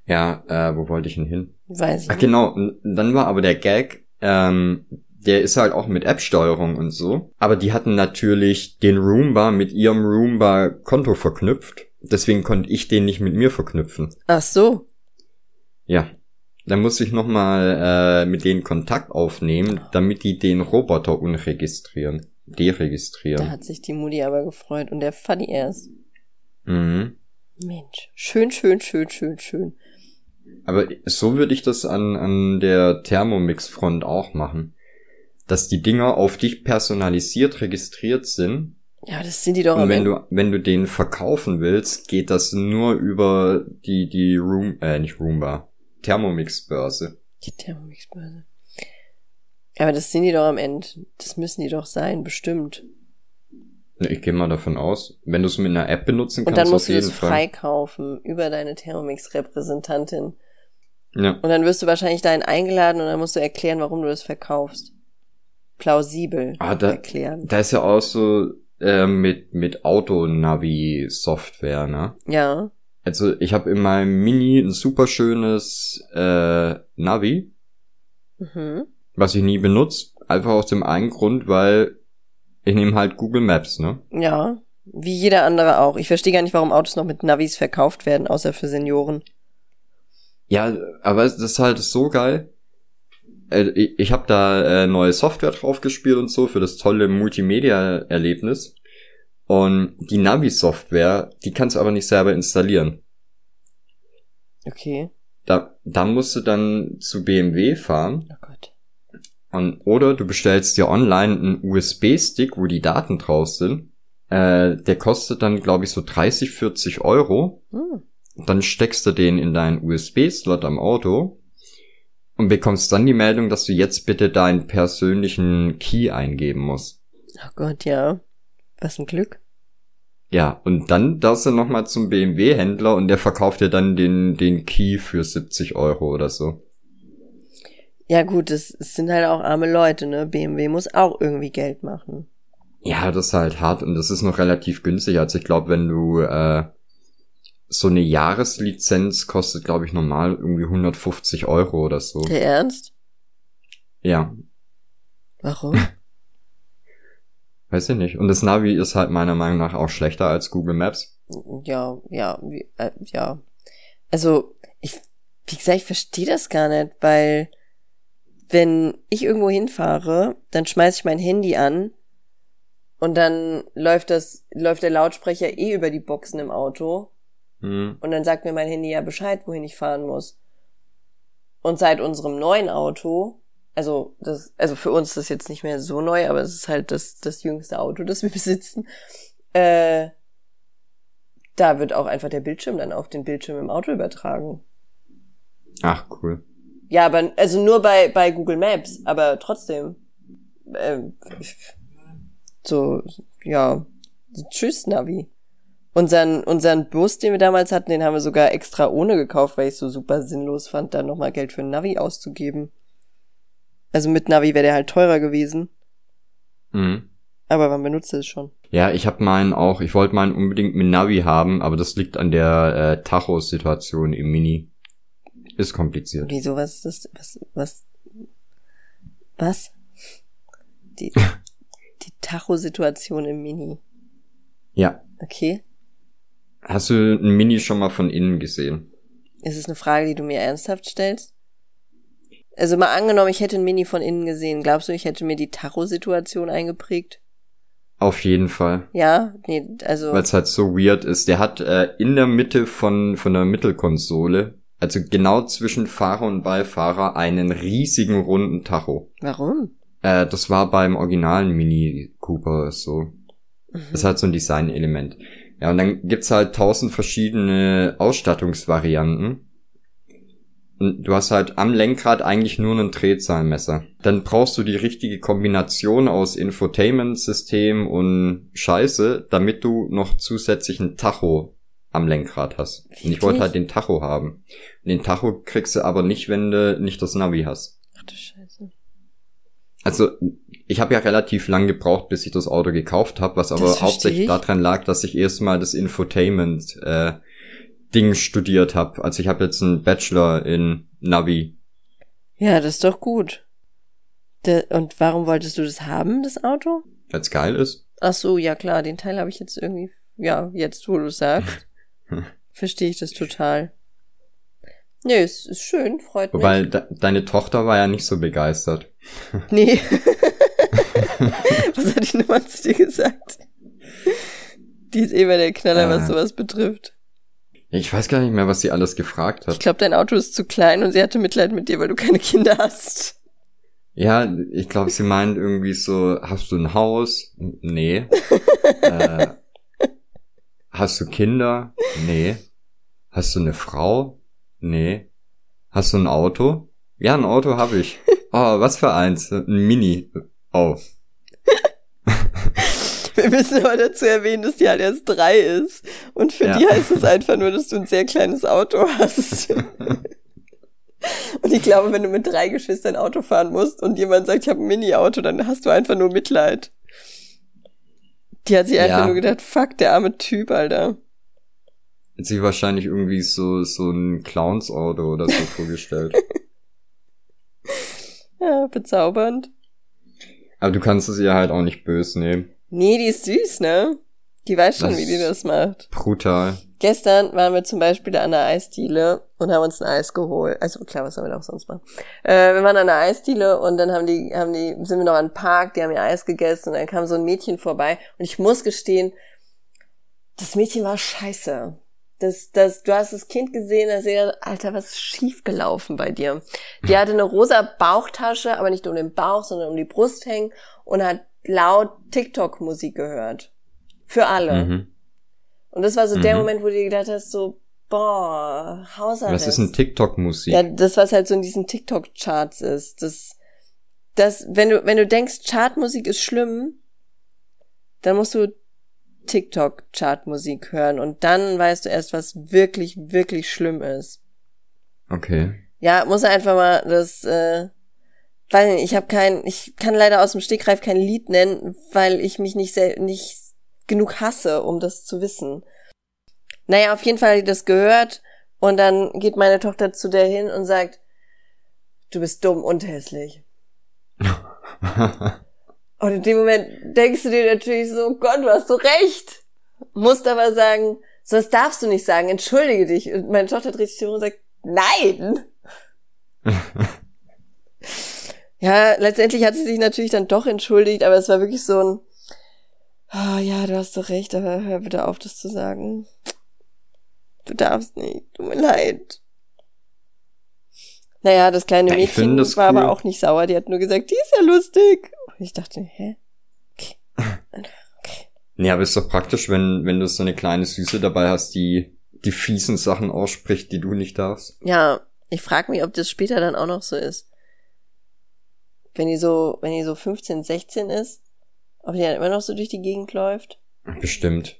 Ja, äh, wo wollte ich denn hin? Weiß ich Ach, genau, und dann war aber der Gag, ähm, der ist halt auch mit App-Steuerung und so. Aber die hatten natürlich den Roomba mit ihrem Roomba-Konto verknüpft. Deswegen konnte ich den nicht mit mir verknüpfen. Ach so. Ja. Dann musste ich nochmal äh, mit denen Kontakt aufnehmen, damit die den Roboter unregistrieren. Deregistrieren. Da hat sich die Mutti aber gefreut und der Funny erst. Mhm. Mensch. Schön, schön, schön, schön, schön. Aber so würde ich das an, an der Thermomix-Front auch machen. Dass die Dinger auf dich personalisiert registriert sind ja, das sind die doch. Und wenn du, wenn du den verkaufen willst, geht das nur über die, die Room, äh, nicht Roomba, Thermomix-Börse. Die Thermomix-Börse. Aber das sind die doch am Ende. Das müssen die doch sein, bestimmt. Ich gehe mal davon aus. Wenn du es mit einer App benutzen kannst, Und dann musst du das freikaufen über deine Thermomix-Repräsentantin. Ja. Und dann wirst du wahrscheinlich dahin eingeladen und dann musst du erklären, warum du das verkaufst. Plausibel ah, da, erklären. Da ist ja auch so, äh, mit, mit Auto-Navi-Software, ne? Ja. Also ich habe in meinem Mini ein super schönes äh, Navi, mhm. Was ich nie benutze, einfach aus dem einen Grund, weil ich nehme halt Google Maps, ne? Ja, wie jeder andere auch. Ich verstehe gar nicht, warum Autos noch mit Navis verkauft werden, außer für Senioren. Ja, aber das ist halt so geil. Äh, ich habe da äh, neue Software drauf gespielt und so für das tolle Multimedia-Erlebnis. Und die Navi-Software, die kannst du aber nicht selber installieren. Okay. Da, da musst du dann zu BMW fahren. Oh. Und, oder du bestellst dir online einen USB-Stick, wo die Daten drauf sind. Äh, der kostet dann, glaube ich, so 30, 40 Euro. Hm. Dann steckst du den in deinen USB-Slot am Auto und bekommst dann die Meldung, dass du jetzt bitte deinen persönlichen Key eingeben musst. Oh Gott, ja. Was ein Glück. Ja, und dann darfst du nochmal zum BMW-Händler und der verkauft dir dann den, den Key für 70 Euro oder so. Ja gut, es, es sind halt auch arme Leute, ne? BMW muss auch irgendwie Geld machen. Ja, das ist halt hart und das ist noch relativ günstig. Also ich glaube, wenn du äh, so eine Jahreslizenz kostet, glaube ich, normal irgendwie 150 Euro oder so. Der Ernst? Ja. Warum? [LAUGHS] Weiß ich nicht. Und das Navi ist halt meiner Meinung nach auch schlechter als Google Maps. Ja, ja, äh, ja. Also, ich, wie gesagt, ich verstehe das gar nicht, weil wenn ich irgendwo hinfahre, dann schmeiß ich mein Handy an und dann läuft das, läuft der Lautsprecher eh über die Boxen im Auto. Mhm. Und dann sagt mir mein Handy ja Bescheid, wohin ich fahren muss. Und seit unserem neuen Auto, also das, also für uns ist das jetzt nicht mehr so neu, aber es ist halt das, das jüngste Auto, das wir [LAUGHS] besitzen, äh, da wird auch einfach der Bildschirm dann auf den Bildschirm im Auto übertragen. Ach, cool. Ja, aber also nur bei, bei Google Maps, aber trotzdem. Äh, so, ja. Tschüss, Navi. Unseren, unseren Bus, den wir damals hatten, den haben wir sogar extra ohne gekauft, weil ich so super sinnlos fand, da nochmal Geld für ein Navi auszugeben. Also mit Navi wäre der halt teurer gewesen. Mhm. Aber man benutzt es schon. Ja, ich habe meinen auch, ich wollte meinen unbedingt mit Navi haben, aber das liegt an der äh, Tacho-Situation im Mini. Ist kompliziert. Wieso, was ist das? Was, was? Was? Die, [LAUGHS] die Tacho-Situation im Mini. Ja. Okay. Hast du ein Mini schon mal von innen gesehen? Ist es eine Frage, die du mir ernsthaft stellst? Also mal angenommen, ich hätte ein Mini von innen gesehen. Glaubst du, ich hätte mir die Tacho-Situation eingeprägt? Auf jeden Fall. Ja, nee, also. Weil es halt so weird ist. Der hat äh, in der Mitte von, von der Mittelkonsole also genau zwischen Fahrer und Beifahrer, einen riesigen runden Tacho. Warum? Äh, das war beim originalen Mini Cooper so. Mhm. Das hat so ein Designelement. Ja, und dann gibt's halt tausend verschiedene Ausstattungsvarianten. Und du hast halt am Lenkrad eigentlich nur ein Drehzahlmesser. Dann brauchst du die richtige Kombination aus Infotainment-System und Scheiße, damit du noch zusätzlich ein Tacho am Lenkrad hast. Und ich wollte halt den Tacho haben. Und den Tacho kriegst du aber nicht, wenn du nicht das Navi hast. Ach du Scheiße. Also, ich habe ja relativ lang gebraucht, bis ich das Auto gekauft habe, was aber hauptsächlich daran lag, dass ich erstmal das Infotainment äh, Ding studiert habe. Also ich habe jetzt einen Bachelor in Navi. Ja, das ist doch gut. De und warum wolltest du das haben, das Auto? Weil's geil ist. Ach so, ja klar, den Teil habe ich jetzt irgendwie, ja, jetzt wo du sagst. Verstehe ich das total. Nee, es ist schön, freut Wobei, mich. Wobei, de deine Tochter war ja nicht so begeistert. [LAUGHS] [LAUGHS] Nee. was hat die nochmal zu dir gesagt? Die ist immer der Knaller, äh, was sowas betrifft. Ich weiß gar nicht mehr, was sie alles gefragt hat. Ich glaube, dein Auto ist zu klein und sie hatte Mitleid mit dir, weil du keine Kinder hast. Ja, ich glaube, sie meint irgendwie so, hast du ein Haus? Nee. [LAUGHS] äh, Hast du Kinder? Nee. Hast du eine Frau? Nee. Hast du ein Auto? Ja, ein Auto habe ich. [LAUGHS] Oh, was für eins? Ein Mini. Oh. Wir müssen aber dazu erwähnen, dass die halt erst drei ist. Und für ja. die heißt es einfach nur, dass du ein sehr kleines Auto hast. [LAUGHS] und ich glaube, wenn du mit drei Geschwistern Auto fahren musst und jemand sagt, ich habe ein Mini-Auto, dann hast du einfach nur Mitleid. Die hat sich einfach nur gedacht, fuck, der arme Typ, Alter. Hat sich wahrscheinlich irgendwie so, so ein Clowns-Auto oder so [LAUGHS] vorgestellt. Ja, bezaubernd. Aber du kannst es ihr halt auch nicht böse nehmen. Nee, die ist süß, ne? Die weiß schon, das wie die das macht. Brutal. Gestern waren wir zum Beispiel an der Eisdiele und haben uns ein Eis geholt. Also klar, was sollen wir auch sonst machen? Äh, wir waren an der Eisdiele und dann haben die, haben die, sind wir noch an den Park, die haben ihr Eis gegessen und dann kam so ein Mädchen vorbei und ich muss gestehen, das Mädchen war scheiße. Das, das, du hast das Kind gesehen, da sehe Alter, was ist schief gelaufen bei dir? Die hatte eine rosa Bauchtasche, aber nicht um den Bauch, sondern um die Brust hängen und hat laut TikTok-Musik gehört. Für alle. Mhm. Und das war so mhm. der Moment, wo du dir gedacht hast, so, boah, Hausarrest. Was ist ein TikTok-Musik? Ja, das, was halt so in diesen TikTok-Charts ist. Das, das, wenn du, wenn du denkst, Chartmusik ist schlimm, dann musst du TikTok-Chartmusik hören und dann weißt du erst, was wirklich, wirklich schlimm ist. Okay. Ja, muss einfach mal das, äh, weil ich habe kein, ich kann leider aus dem Stegreif kein Lied nennen, weil ich mich nicht sehr, nicht genug hasse, um das zu wissen. Naja, auf jeden Fall hat die das gehört und dann geht meine Tochter zu der hin und sagt, du bist dumm und hässlich. [LAUGHS] Und in dem Moment denkst du dir natürlich so, Gott, du hast so recht. Musst aber sagen, so das darfst du nicht sagen, entschuldige dich. Und meine Tochter dreht sich um und sagt, nein. [LAUGHS] ja, letztendlich hat sie sich natürlich dann doch entschuldigt, aber es war wirklich so ein, oh, ja, du hast doch recht, aber hör bitte auf, das zu sagen. Du darfst nicht, tut mir leid. Naja, das kleine Mädchen ja, war cool. aber auch nicht sauer. Die hat nur gesagt, die ist ja lustig. Und ich dachte, hä? Okay. [LAUGHS] okay. Nee, aber ist doch praktisch, wenn, wenn du so eine kleine Süße dabei hast, die die fiesen Sachen ausspricht, die du nicht darfst. Ja, ich frage mich, ob das später dann auch noch so ist. Wenn die so, wenn die so 15, 16 ist, ob die dann immer noch so durch die Gegend läuft. Bestimmt.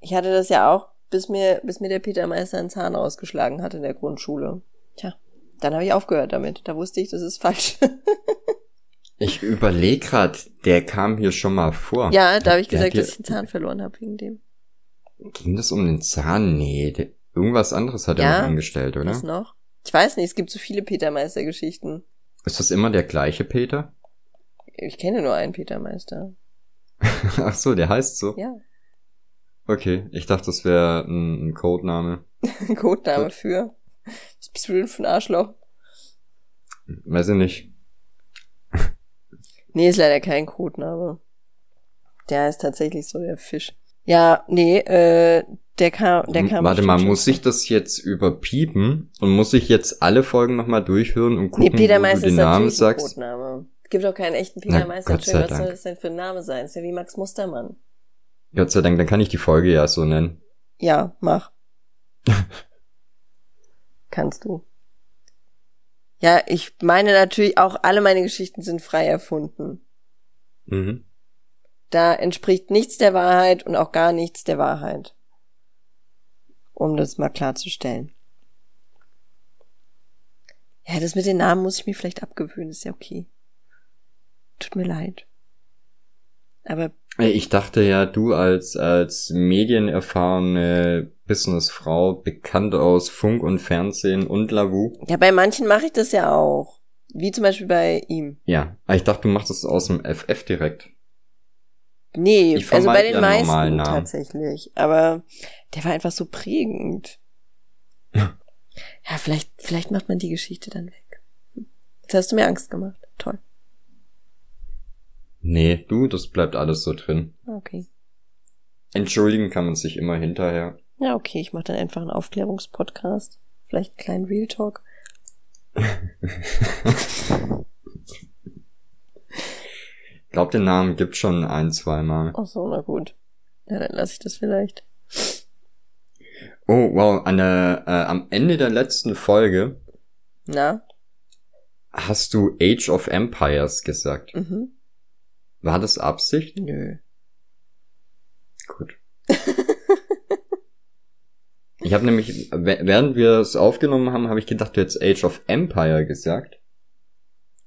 Ich hatte das ja auch, bis mir, bis mir der Peter Meister einen Zahn ausgeschlagen hat in der Grundschule. Tja. Dann habe ich aufgehört damit. Da wusste ich, das ist falsch. [LAUGHS] ich überlege gerade, der kam hier schon mal vor. Ja, da habe ich gesagt, dass ich den Zahn verloren habe wegen dem. Ging das um den Zahn? Nee, der, irgendwas anderes hat ja, er noch angestellt, oder? Was noch? Ich weiß nicht, es gibt so viele Petermeister-Geschichten. Ist das immer der gleiche Peter? Ich kenne nur einen Petermeister. [LAUGHS] Ach so, der heißt so? Ja. Okay, ich dachte, das wäre ein, ein Codename. [LAUGHS] Codename für? Was bist du denn für ein Arschloch? Weiß ich nicht. nee, ist leider kein Codename. Der ist tatsächlich so der Fisch. Ja, nee, äh, der kam, der kam. Warte mal, muss ich das jetzt überpiepen und muss ich jetzt alle Folgen nochmal durchhören und gucken, nee, Peter wo du den Namen sagst? Codename. Es gibt auch keinen echten Peter Meister. Was soll das denn für ein Name sein? Ist ja wie Max Mustermann. Gott sei Dank, dann kann ich die Folge ja so nennen. Ja, mach. [LAUGHS] kannst du. Ja, ich meine natürlich auch, alle meine Geschichten sind frei erfunden. Mhm. Da entspricht nichts der Wahrheit und auch gar nichts der Wahrheit. Um das mal klarzustellen. Ja, das mit den Namen muss ich mir vielleicht abgewöhnen, ist ja okay. Tut mir leid. Aber. Ich dachte ja, du als, als medienerfahrene Businessfrau, bekannt aus Funk und Fernsehen und Lavu. Ja, bei manchen mache ich das ja auch. Wie zum Beispiel bei ihm. Ja, aber ich dachte, du machst das aus dem FF direkt. Nee, also bei den meisten tatsächlich. Aber der war einfach so prägend. [LAUGHS] ja, vielleicht, vielleicht macht man die Geschichte dann weg. Jetzt hast du mir Angst gemacht. Toll. Nee, du, das bleibt alles so drin. Okay. Entschuldigen kann man sich immer hinterher. Ja, okay, ich mache dann einfach einen Aufklärungspodcast. Vielleicht einen kleinen Real Talk. [LAUGHS] ich glaube, den Namen gibt schon ein, zweimal. Ach so, na gut. Ja, dann lasse ich das vielleicht. Oh, wow, an der, äh, am Ende der letzten Folge. Na? Hast du Age of Empires gesagt? Mhm. War das Absicht? Nö. Gut. Ich habe nämlich, während wir es aufgenommen haben, habe ich gedacht, du hättest Age of Empire gesagt.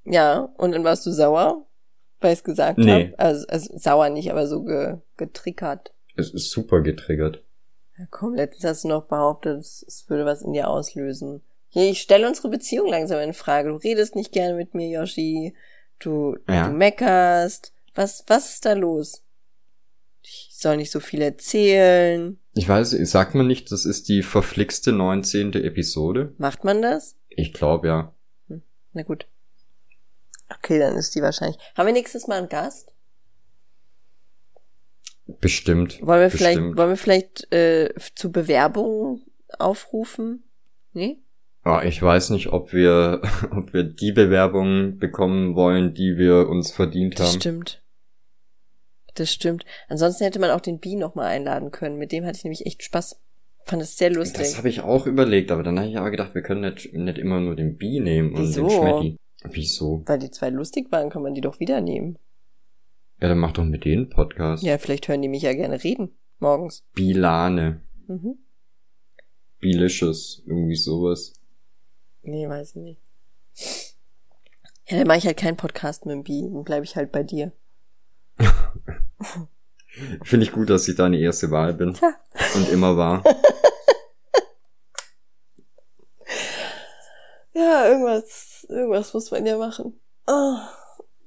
Ja, und dann warst du sauer, weil ich es gesagt nee. habe. Also, also sauer nicht, aber so ge, getriggert. Es ist super getriggert. Ja, komm, letztens hast du noch behauptet, es, würde was in dir auslösen. Hier, ich stelle unsere Beziehung langsam in Frage. Du redest nicht gerne mit mir, Yoshi. Du, ja. du meckerst. Was, was ist da los? Ich soll nicht so viel erzählen. Ich weiß, sagt man nicht, das ist die verflixte 19. Episode? Macht man das? Ich glaube ja. Hm, na gut. Okay, dann ist die wahrscheinlich. Haben wir nächstes Mal einen Gast? Bestimmt. Wollen wir bestimmt. vielleicht, wollen wir vielleicht äh, zu Bewerbungen aufrufen? Nee? Oh, ich weiß nicht, ob wir, [LAUGHS] ob wir die Bewerbungen bekommen wollen, die wir uns verdient haben. Stimmt. Das stimmt. Ansonsten hätte man auch den Bi nochmal einladen können. Mit dem hatte ich nämlich echt Spaß. Fand es sehr lustig. Das habe ich auch überlegt, aber dann habe ich aber gedacht, wir können nicht, nicht immer nur den Bi nehmen Wieso? und den Schmetti. Wieso? Weil die zwei lustig waren, kann man die doch wieder nehmen. Ja, dann mach doch mit denen Podcast. Ja, vielleicht hören die mich ja gerne reden. Morgens. Bilane. Mhm. Bilicious. Irgendwie sowas. Nee, weiß ich nicht. Ja, dann mache ich halt keinen Podcast mit dem Bi. Dann bleibe ich halt bei dir. [LAUGHS] [LAUGHS] Finde ich gut, dass ich deine erste Wahl bin. Tja. Und immer war. [LAUGHS] ja, irgendwas, irgendwas muss man ja machen. Oh.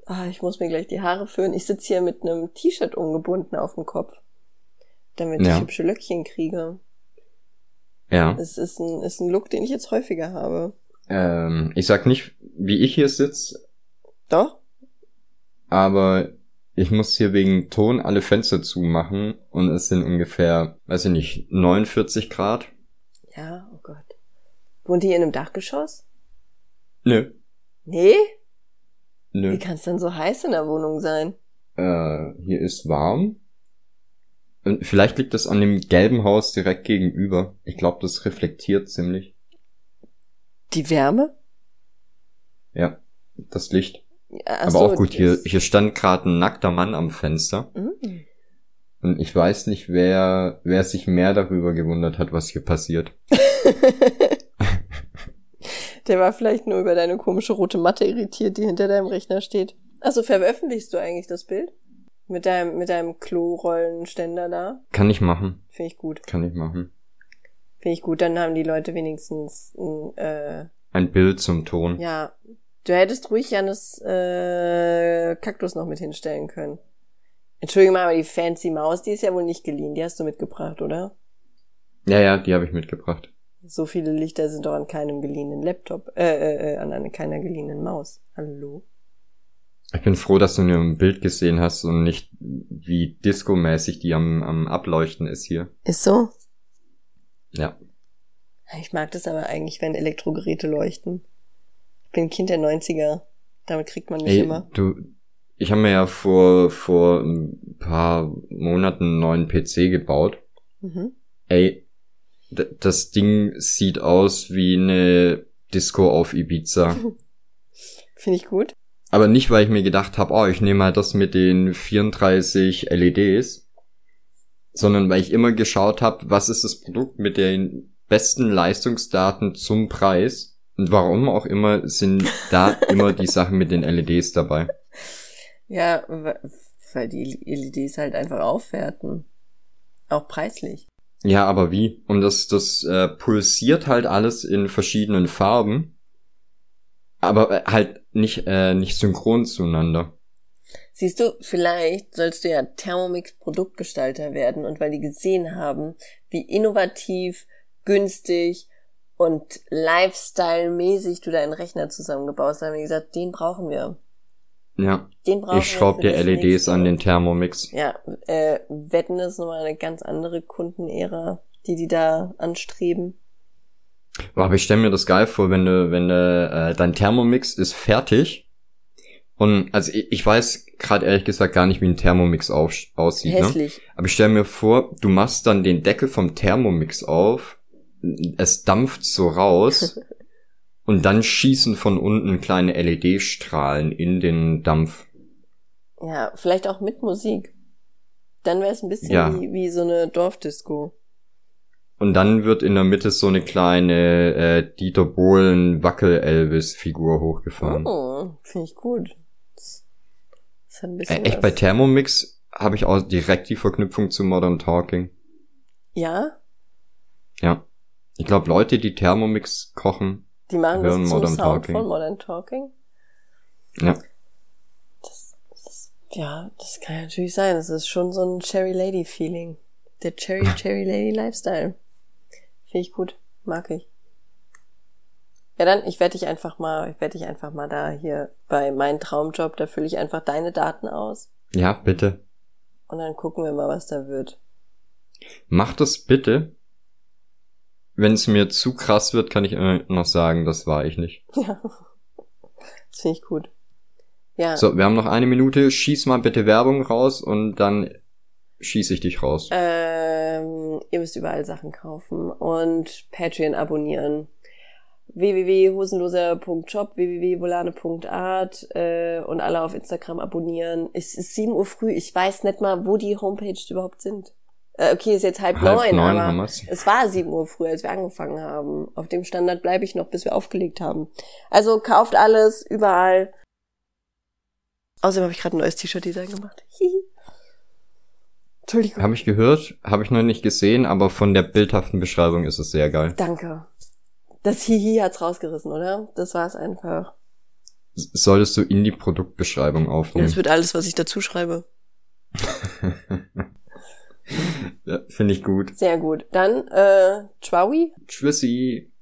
Ah, ich muss mir gleich die Haare föhnen. Ich sitze hier mit einem T-Shirt umgebunden auf dem Kopf, damit Ja. ich hübsche Löckchen kriege. Ja. Es ist ein, ist ein Look, den ich jetzt häufiger habe. Ähm, ich sag nicht, wie ich hier sitze, Doch? aber ich muss hier wegen Ton alle Fenster zumachen und es sind ungefähr, weiß ich nicht, 49 Grad. Ja, oh Gott. Wohnt ihr in einem Dachgeschoss? Nö. Nee? Nö. Wie kann es denn so heiß in der Wohnung sein? Äh, hier ist warm. Und vielleicht liegt das an dem gelben Haus direkt gegenüber. Ich glaube, das reflektiert ziemlich. Die Wärme? Ja, das Licht. Ach Aber so, auch gut, hier, hier stand gerade ein nackter Mann am Fenster. Mm. Und ich weiß nicht, wer, wer sich mehr darüber gewundert hat, was hier passiert. [LAUGHS] [LAUGHS] Der war vielleicht nur über deine komische rote Matte irritiert, die hinter deinem Rechner steht. Also veröffentlichst du eigentlich das Bild? Mit deinem, mit deinem Klorollenständer da? Kann ich machen. Finde ich gut. Kann ich machen. Finde ich gut. Dann haben die Leute wenigstens ein, äh, Ein Bild zum Ton. ja. Du hättest ruhig Janis äh, Kaktus noch mit hinstellen können. Entschuldige mal, aber die fancy Maus, die ist ja wohl nicht geliehen. Die hast du mitgebracht, oder? Ja, ja, die habe ich mitgebracht. So viele Lichter sind doch an keinem geliehenen Laptop, äh, äh, äh, an einer, keiner geliehenen Maus. Hallo? Ich bin froh, dass du nur ein Bild gesehen hast und nicht wie Disco-mäßig die am, am Ableuchten ist hier. Ist so? Ja. Ich mag das aber eigentlich, wenn Elektrogeräte leuchten. Ich bin Kind der 90er. Damit kriegt man mich Ey, immer. du, ich habe mir ja vor, vor ein paar Monaten einen neuen PC gebaut. Mhm. Ey, das Ding sieht aus wie eine Disco auf Ibiza. [LAUGHS] Finde ich gut. Aber nicht, weil ich mir gedacht habe, oh, ich nehme mal das mit den 34 LEDs, sondern weil ich immer geschaut habe, was ist das Produkt mit den besten Leistungsdaten zum Preis warum auch immer sind da immer die Sachen mit den LEDs dabei. Ja, weil die LEDs halt einfach aufwerten. Auch preislich. Ja, aber wie? Und das, das äh, pulsiert halt alles in verschiedenen Farben, aber äh, halt nicht, äh, nicht synchron zueinander. Siehst du, vielleicht sollst du ja Thermomix Produktgestalter werden und weil die gesehen haben, wie innovativ, günstig und Lifestyle-mäßig du deinen Rechner zusammengebaut hast, haben die gesagt, den brauchen wir. Ja, Den brauchen ich schraub wir dir LEDs nächste. an den Thermomix. Ja, äh, Wetten ist nochmal eine ganz andere Kundenära, die die da anstreben. Aber ich stell mir das geil vor, wenn du, wenn du, äh, dein Thermomix ist fertig. Und also ich, ich weiß gerade ehrlich gesagt gar nicht, wie ein Thermomix auf, aussieht. Ne? Hässlich. Aber ich stell mir vor, du machst dann den Deckel vom Thermomix auf, es dampft so raus [LAUGHS] und dann schießen von unten kleine LED-Strahlen in den Dampf. Ja, vielleicht auch mit Musik. Dann wäre es ein bisschen Ja. wie, wie so eine Dorfdisco. Und dann wird in der Mitte so eine kleine äh, Dieter Bohlen Wackel-Elvis-Figur hochgefahren. Oh, finde ich gut. Das, hat ein bisschen Äh, echt, was. bei Thermomix habe ich auch direkt die Verknüpfung zu Modern Talking. Ja, Ja. Ich glaube, Leute, die Thermomix kochen, die machen das Hören zum Modern Sound Talking. von Modern Talking. ja. Ja, das kann natürlich sein. Das ist schon so ein Cherry Lady Feeling. Der Cherry [LAUGHS] Cherry Lady Lifestyle. Finde ich gut. Mag ich. Ja, dann, ich werde dich einfach mal, ich werde dich einfach mal da hier bei meinem Traumjob, da fülle ich einfach deine Daten aus. Ja, bitte. Und dann gucken wir mal, was da wird. Mach das bitte. Wenn es mir zu krass wird, kann ich immer noch sagen, das war ich nicht. [LAUGHS] Ja. Das finde ich gut. Ja. So, wir haben noch eine Minute. Schieß mal bitte Werbung raus und dann schieße ich dich raus. Ähm, ihr müsst überall Sachen kaufen und Patreon abonnieren www.hosenloser.shop, www.volane.art äh, und alle auf Instagram abonnieren. Es ist 7 Uhr früh, ich weiß nicht mal, wo die Homepages überhaupt sind. Äh, okay, ist jetzt halb, halb neun, neun aber wir's. es war 7 Uhr früh, als wir angefangen haben. Auf dem Standard bleibe ich noch, bis wir aufgelegt haben. Also kauft alles, überall. Außerdem habe ich gerade ein neues T-Shirt-Design gemacht. [LAUGHS] Entschuldigung. Habe ich gehört, habe ich noch nicht gesehen, aber von der bildhaften Beschreibung ist es sehr geil. Danke. Das Hihi hat's rausgerissen, oder? Das war's einfach. Solltest du in die Produktbeschreibung aufnehmen? Das wird alles, was ich dazu schreibe. [LAUGHS] ja, finde ich gut. Sehr gut. Dann, äh, Tschwaui. Tschüssi.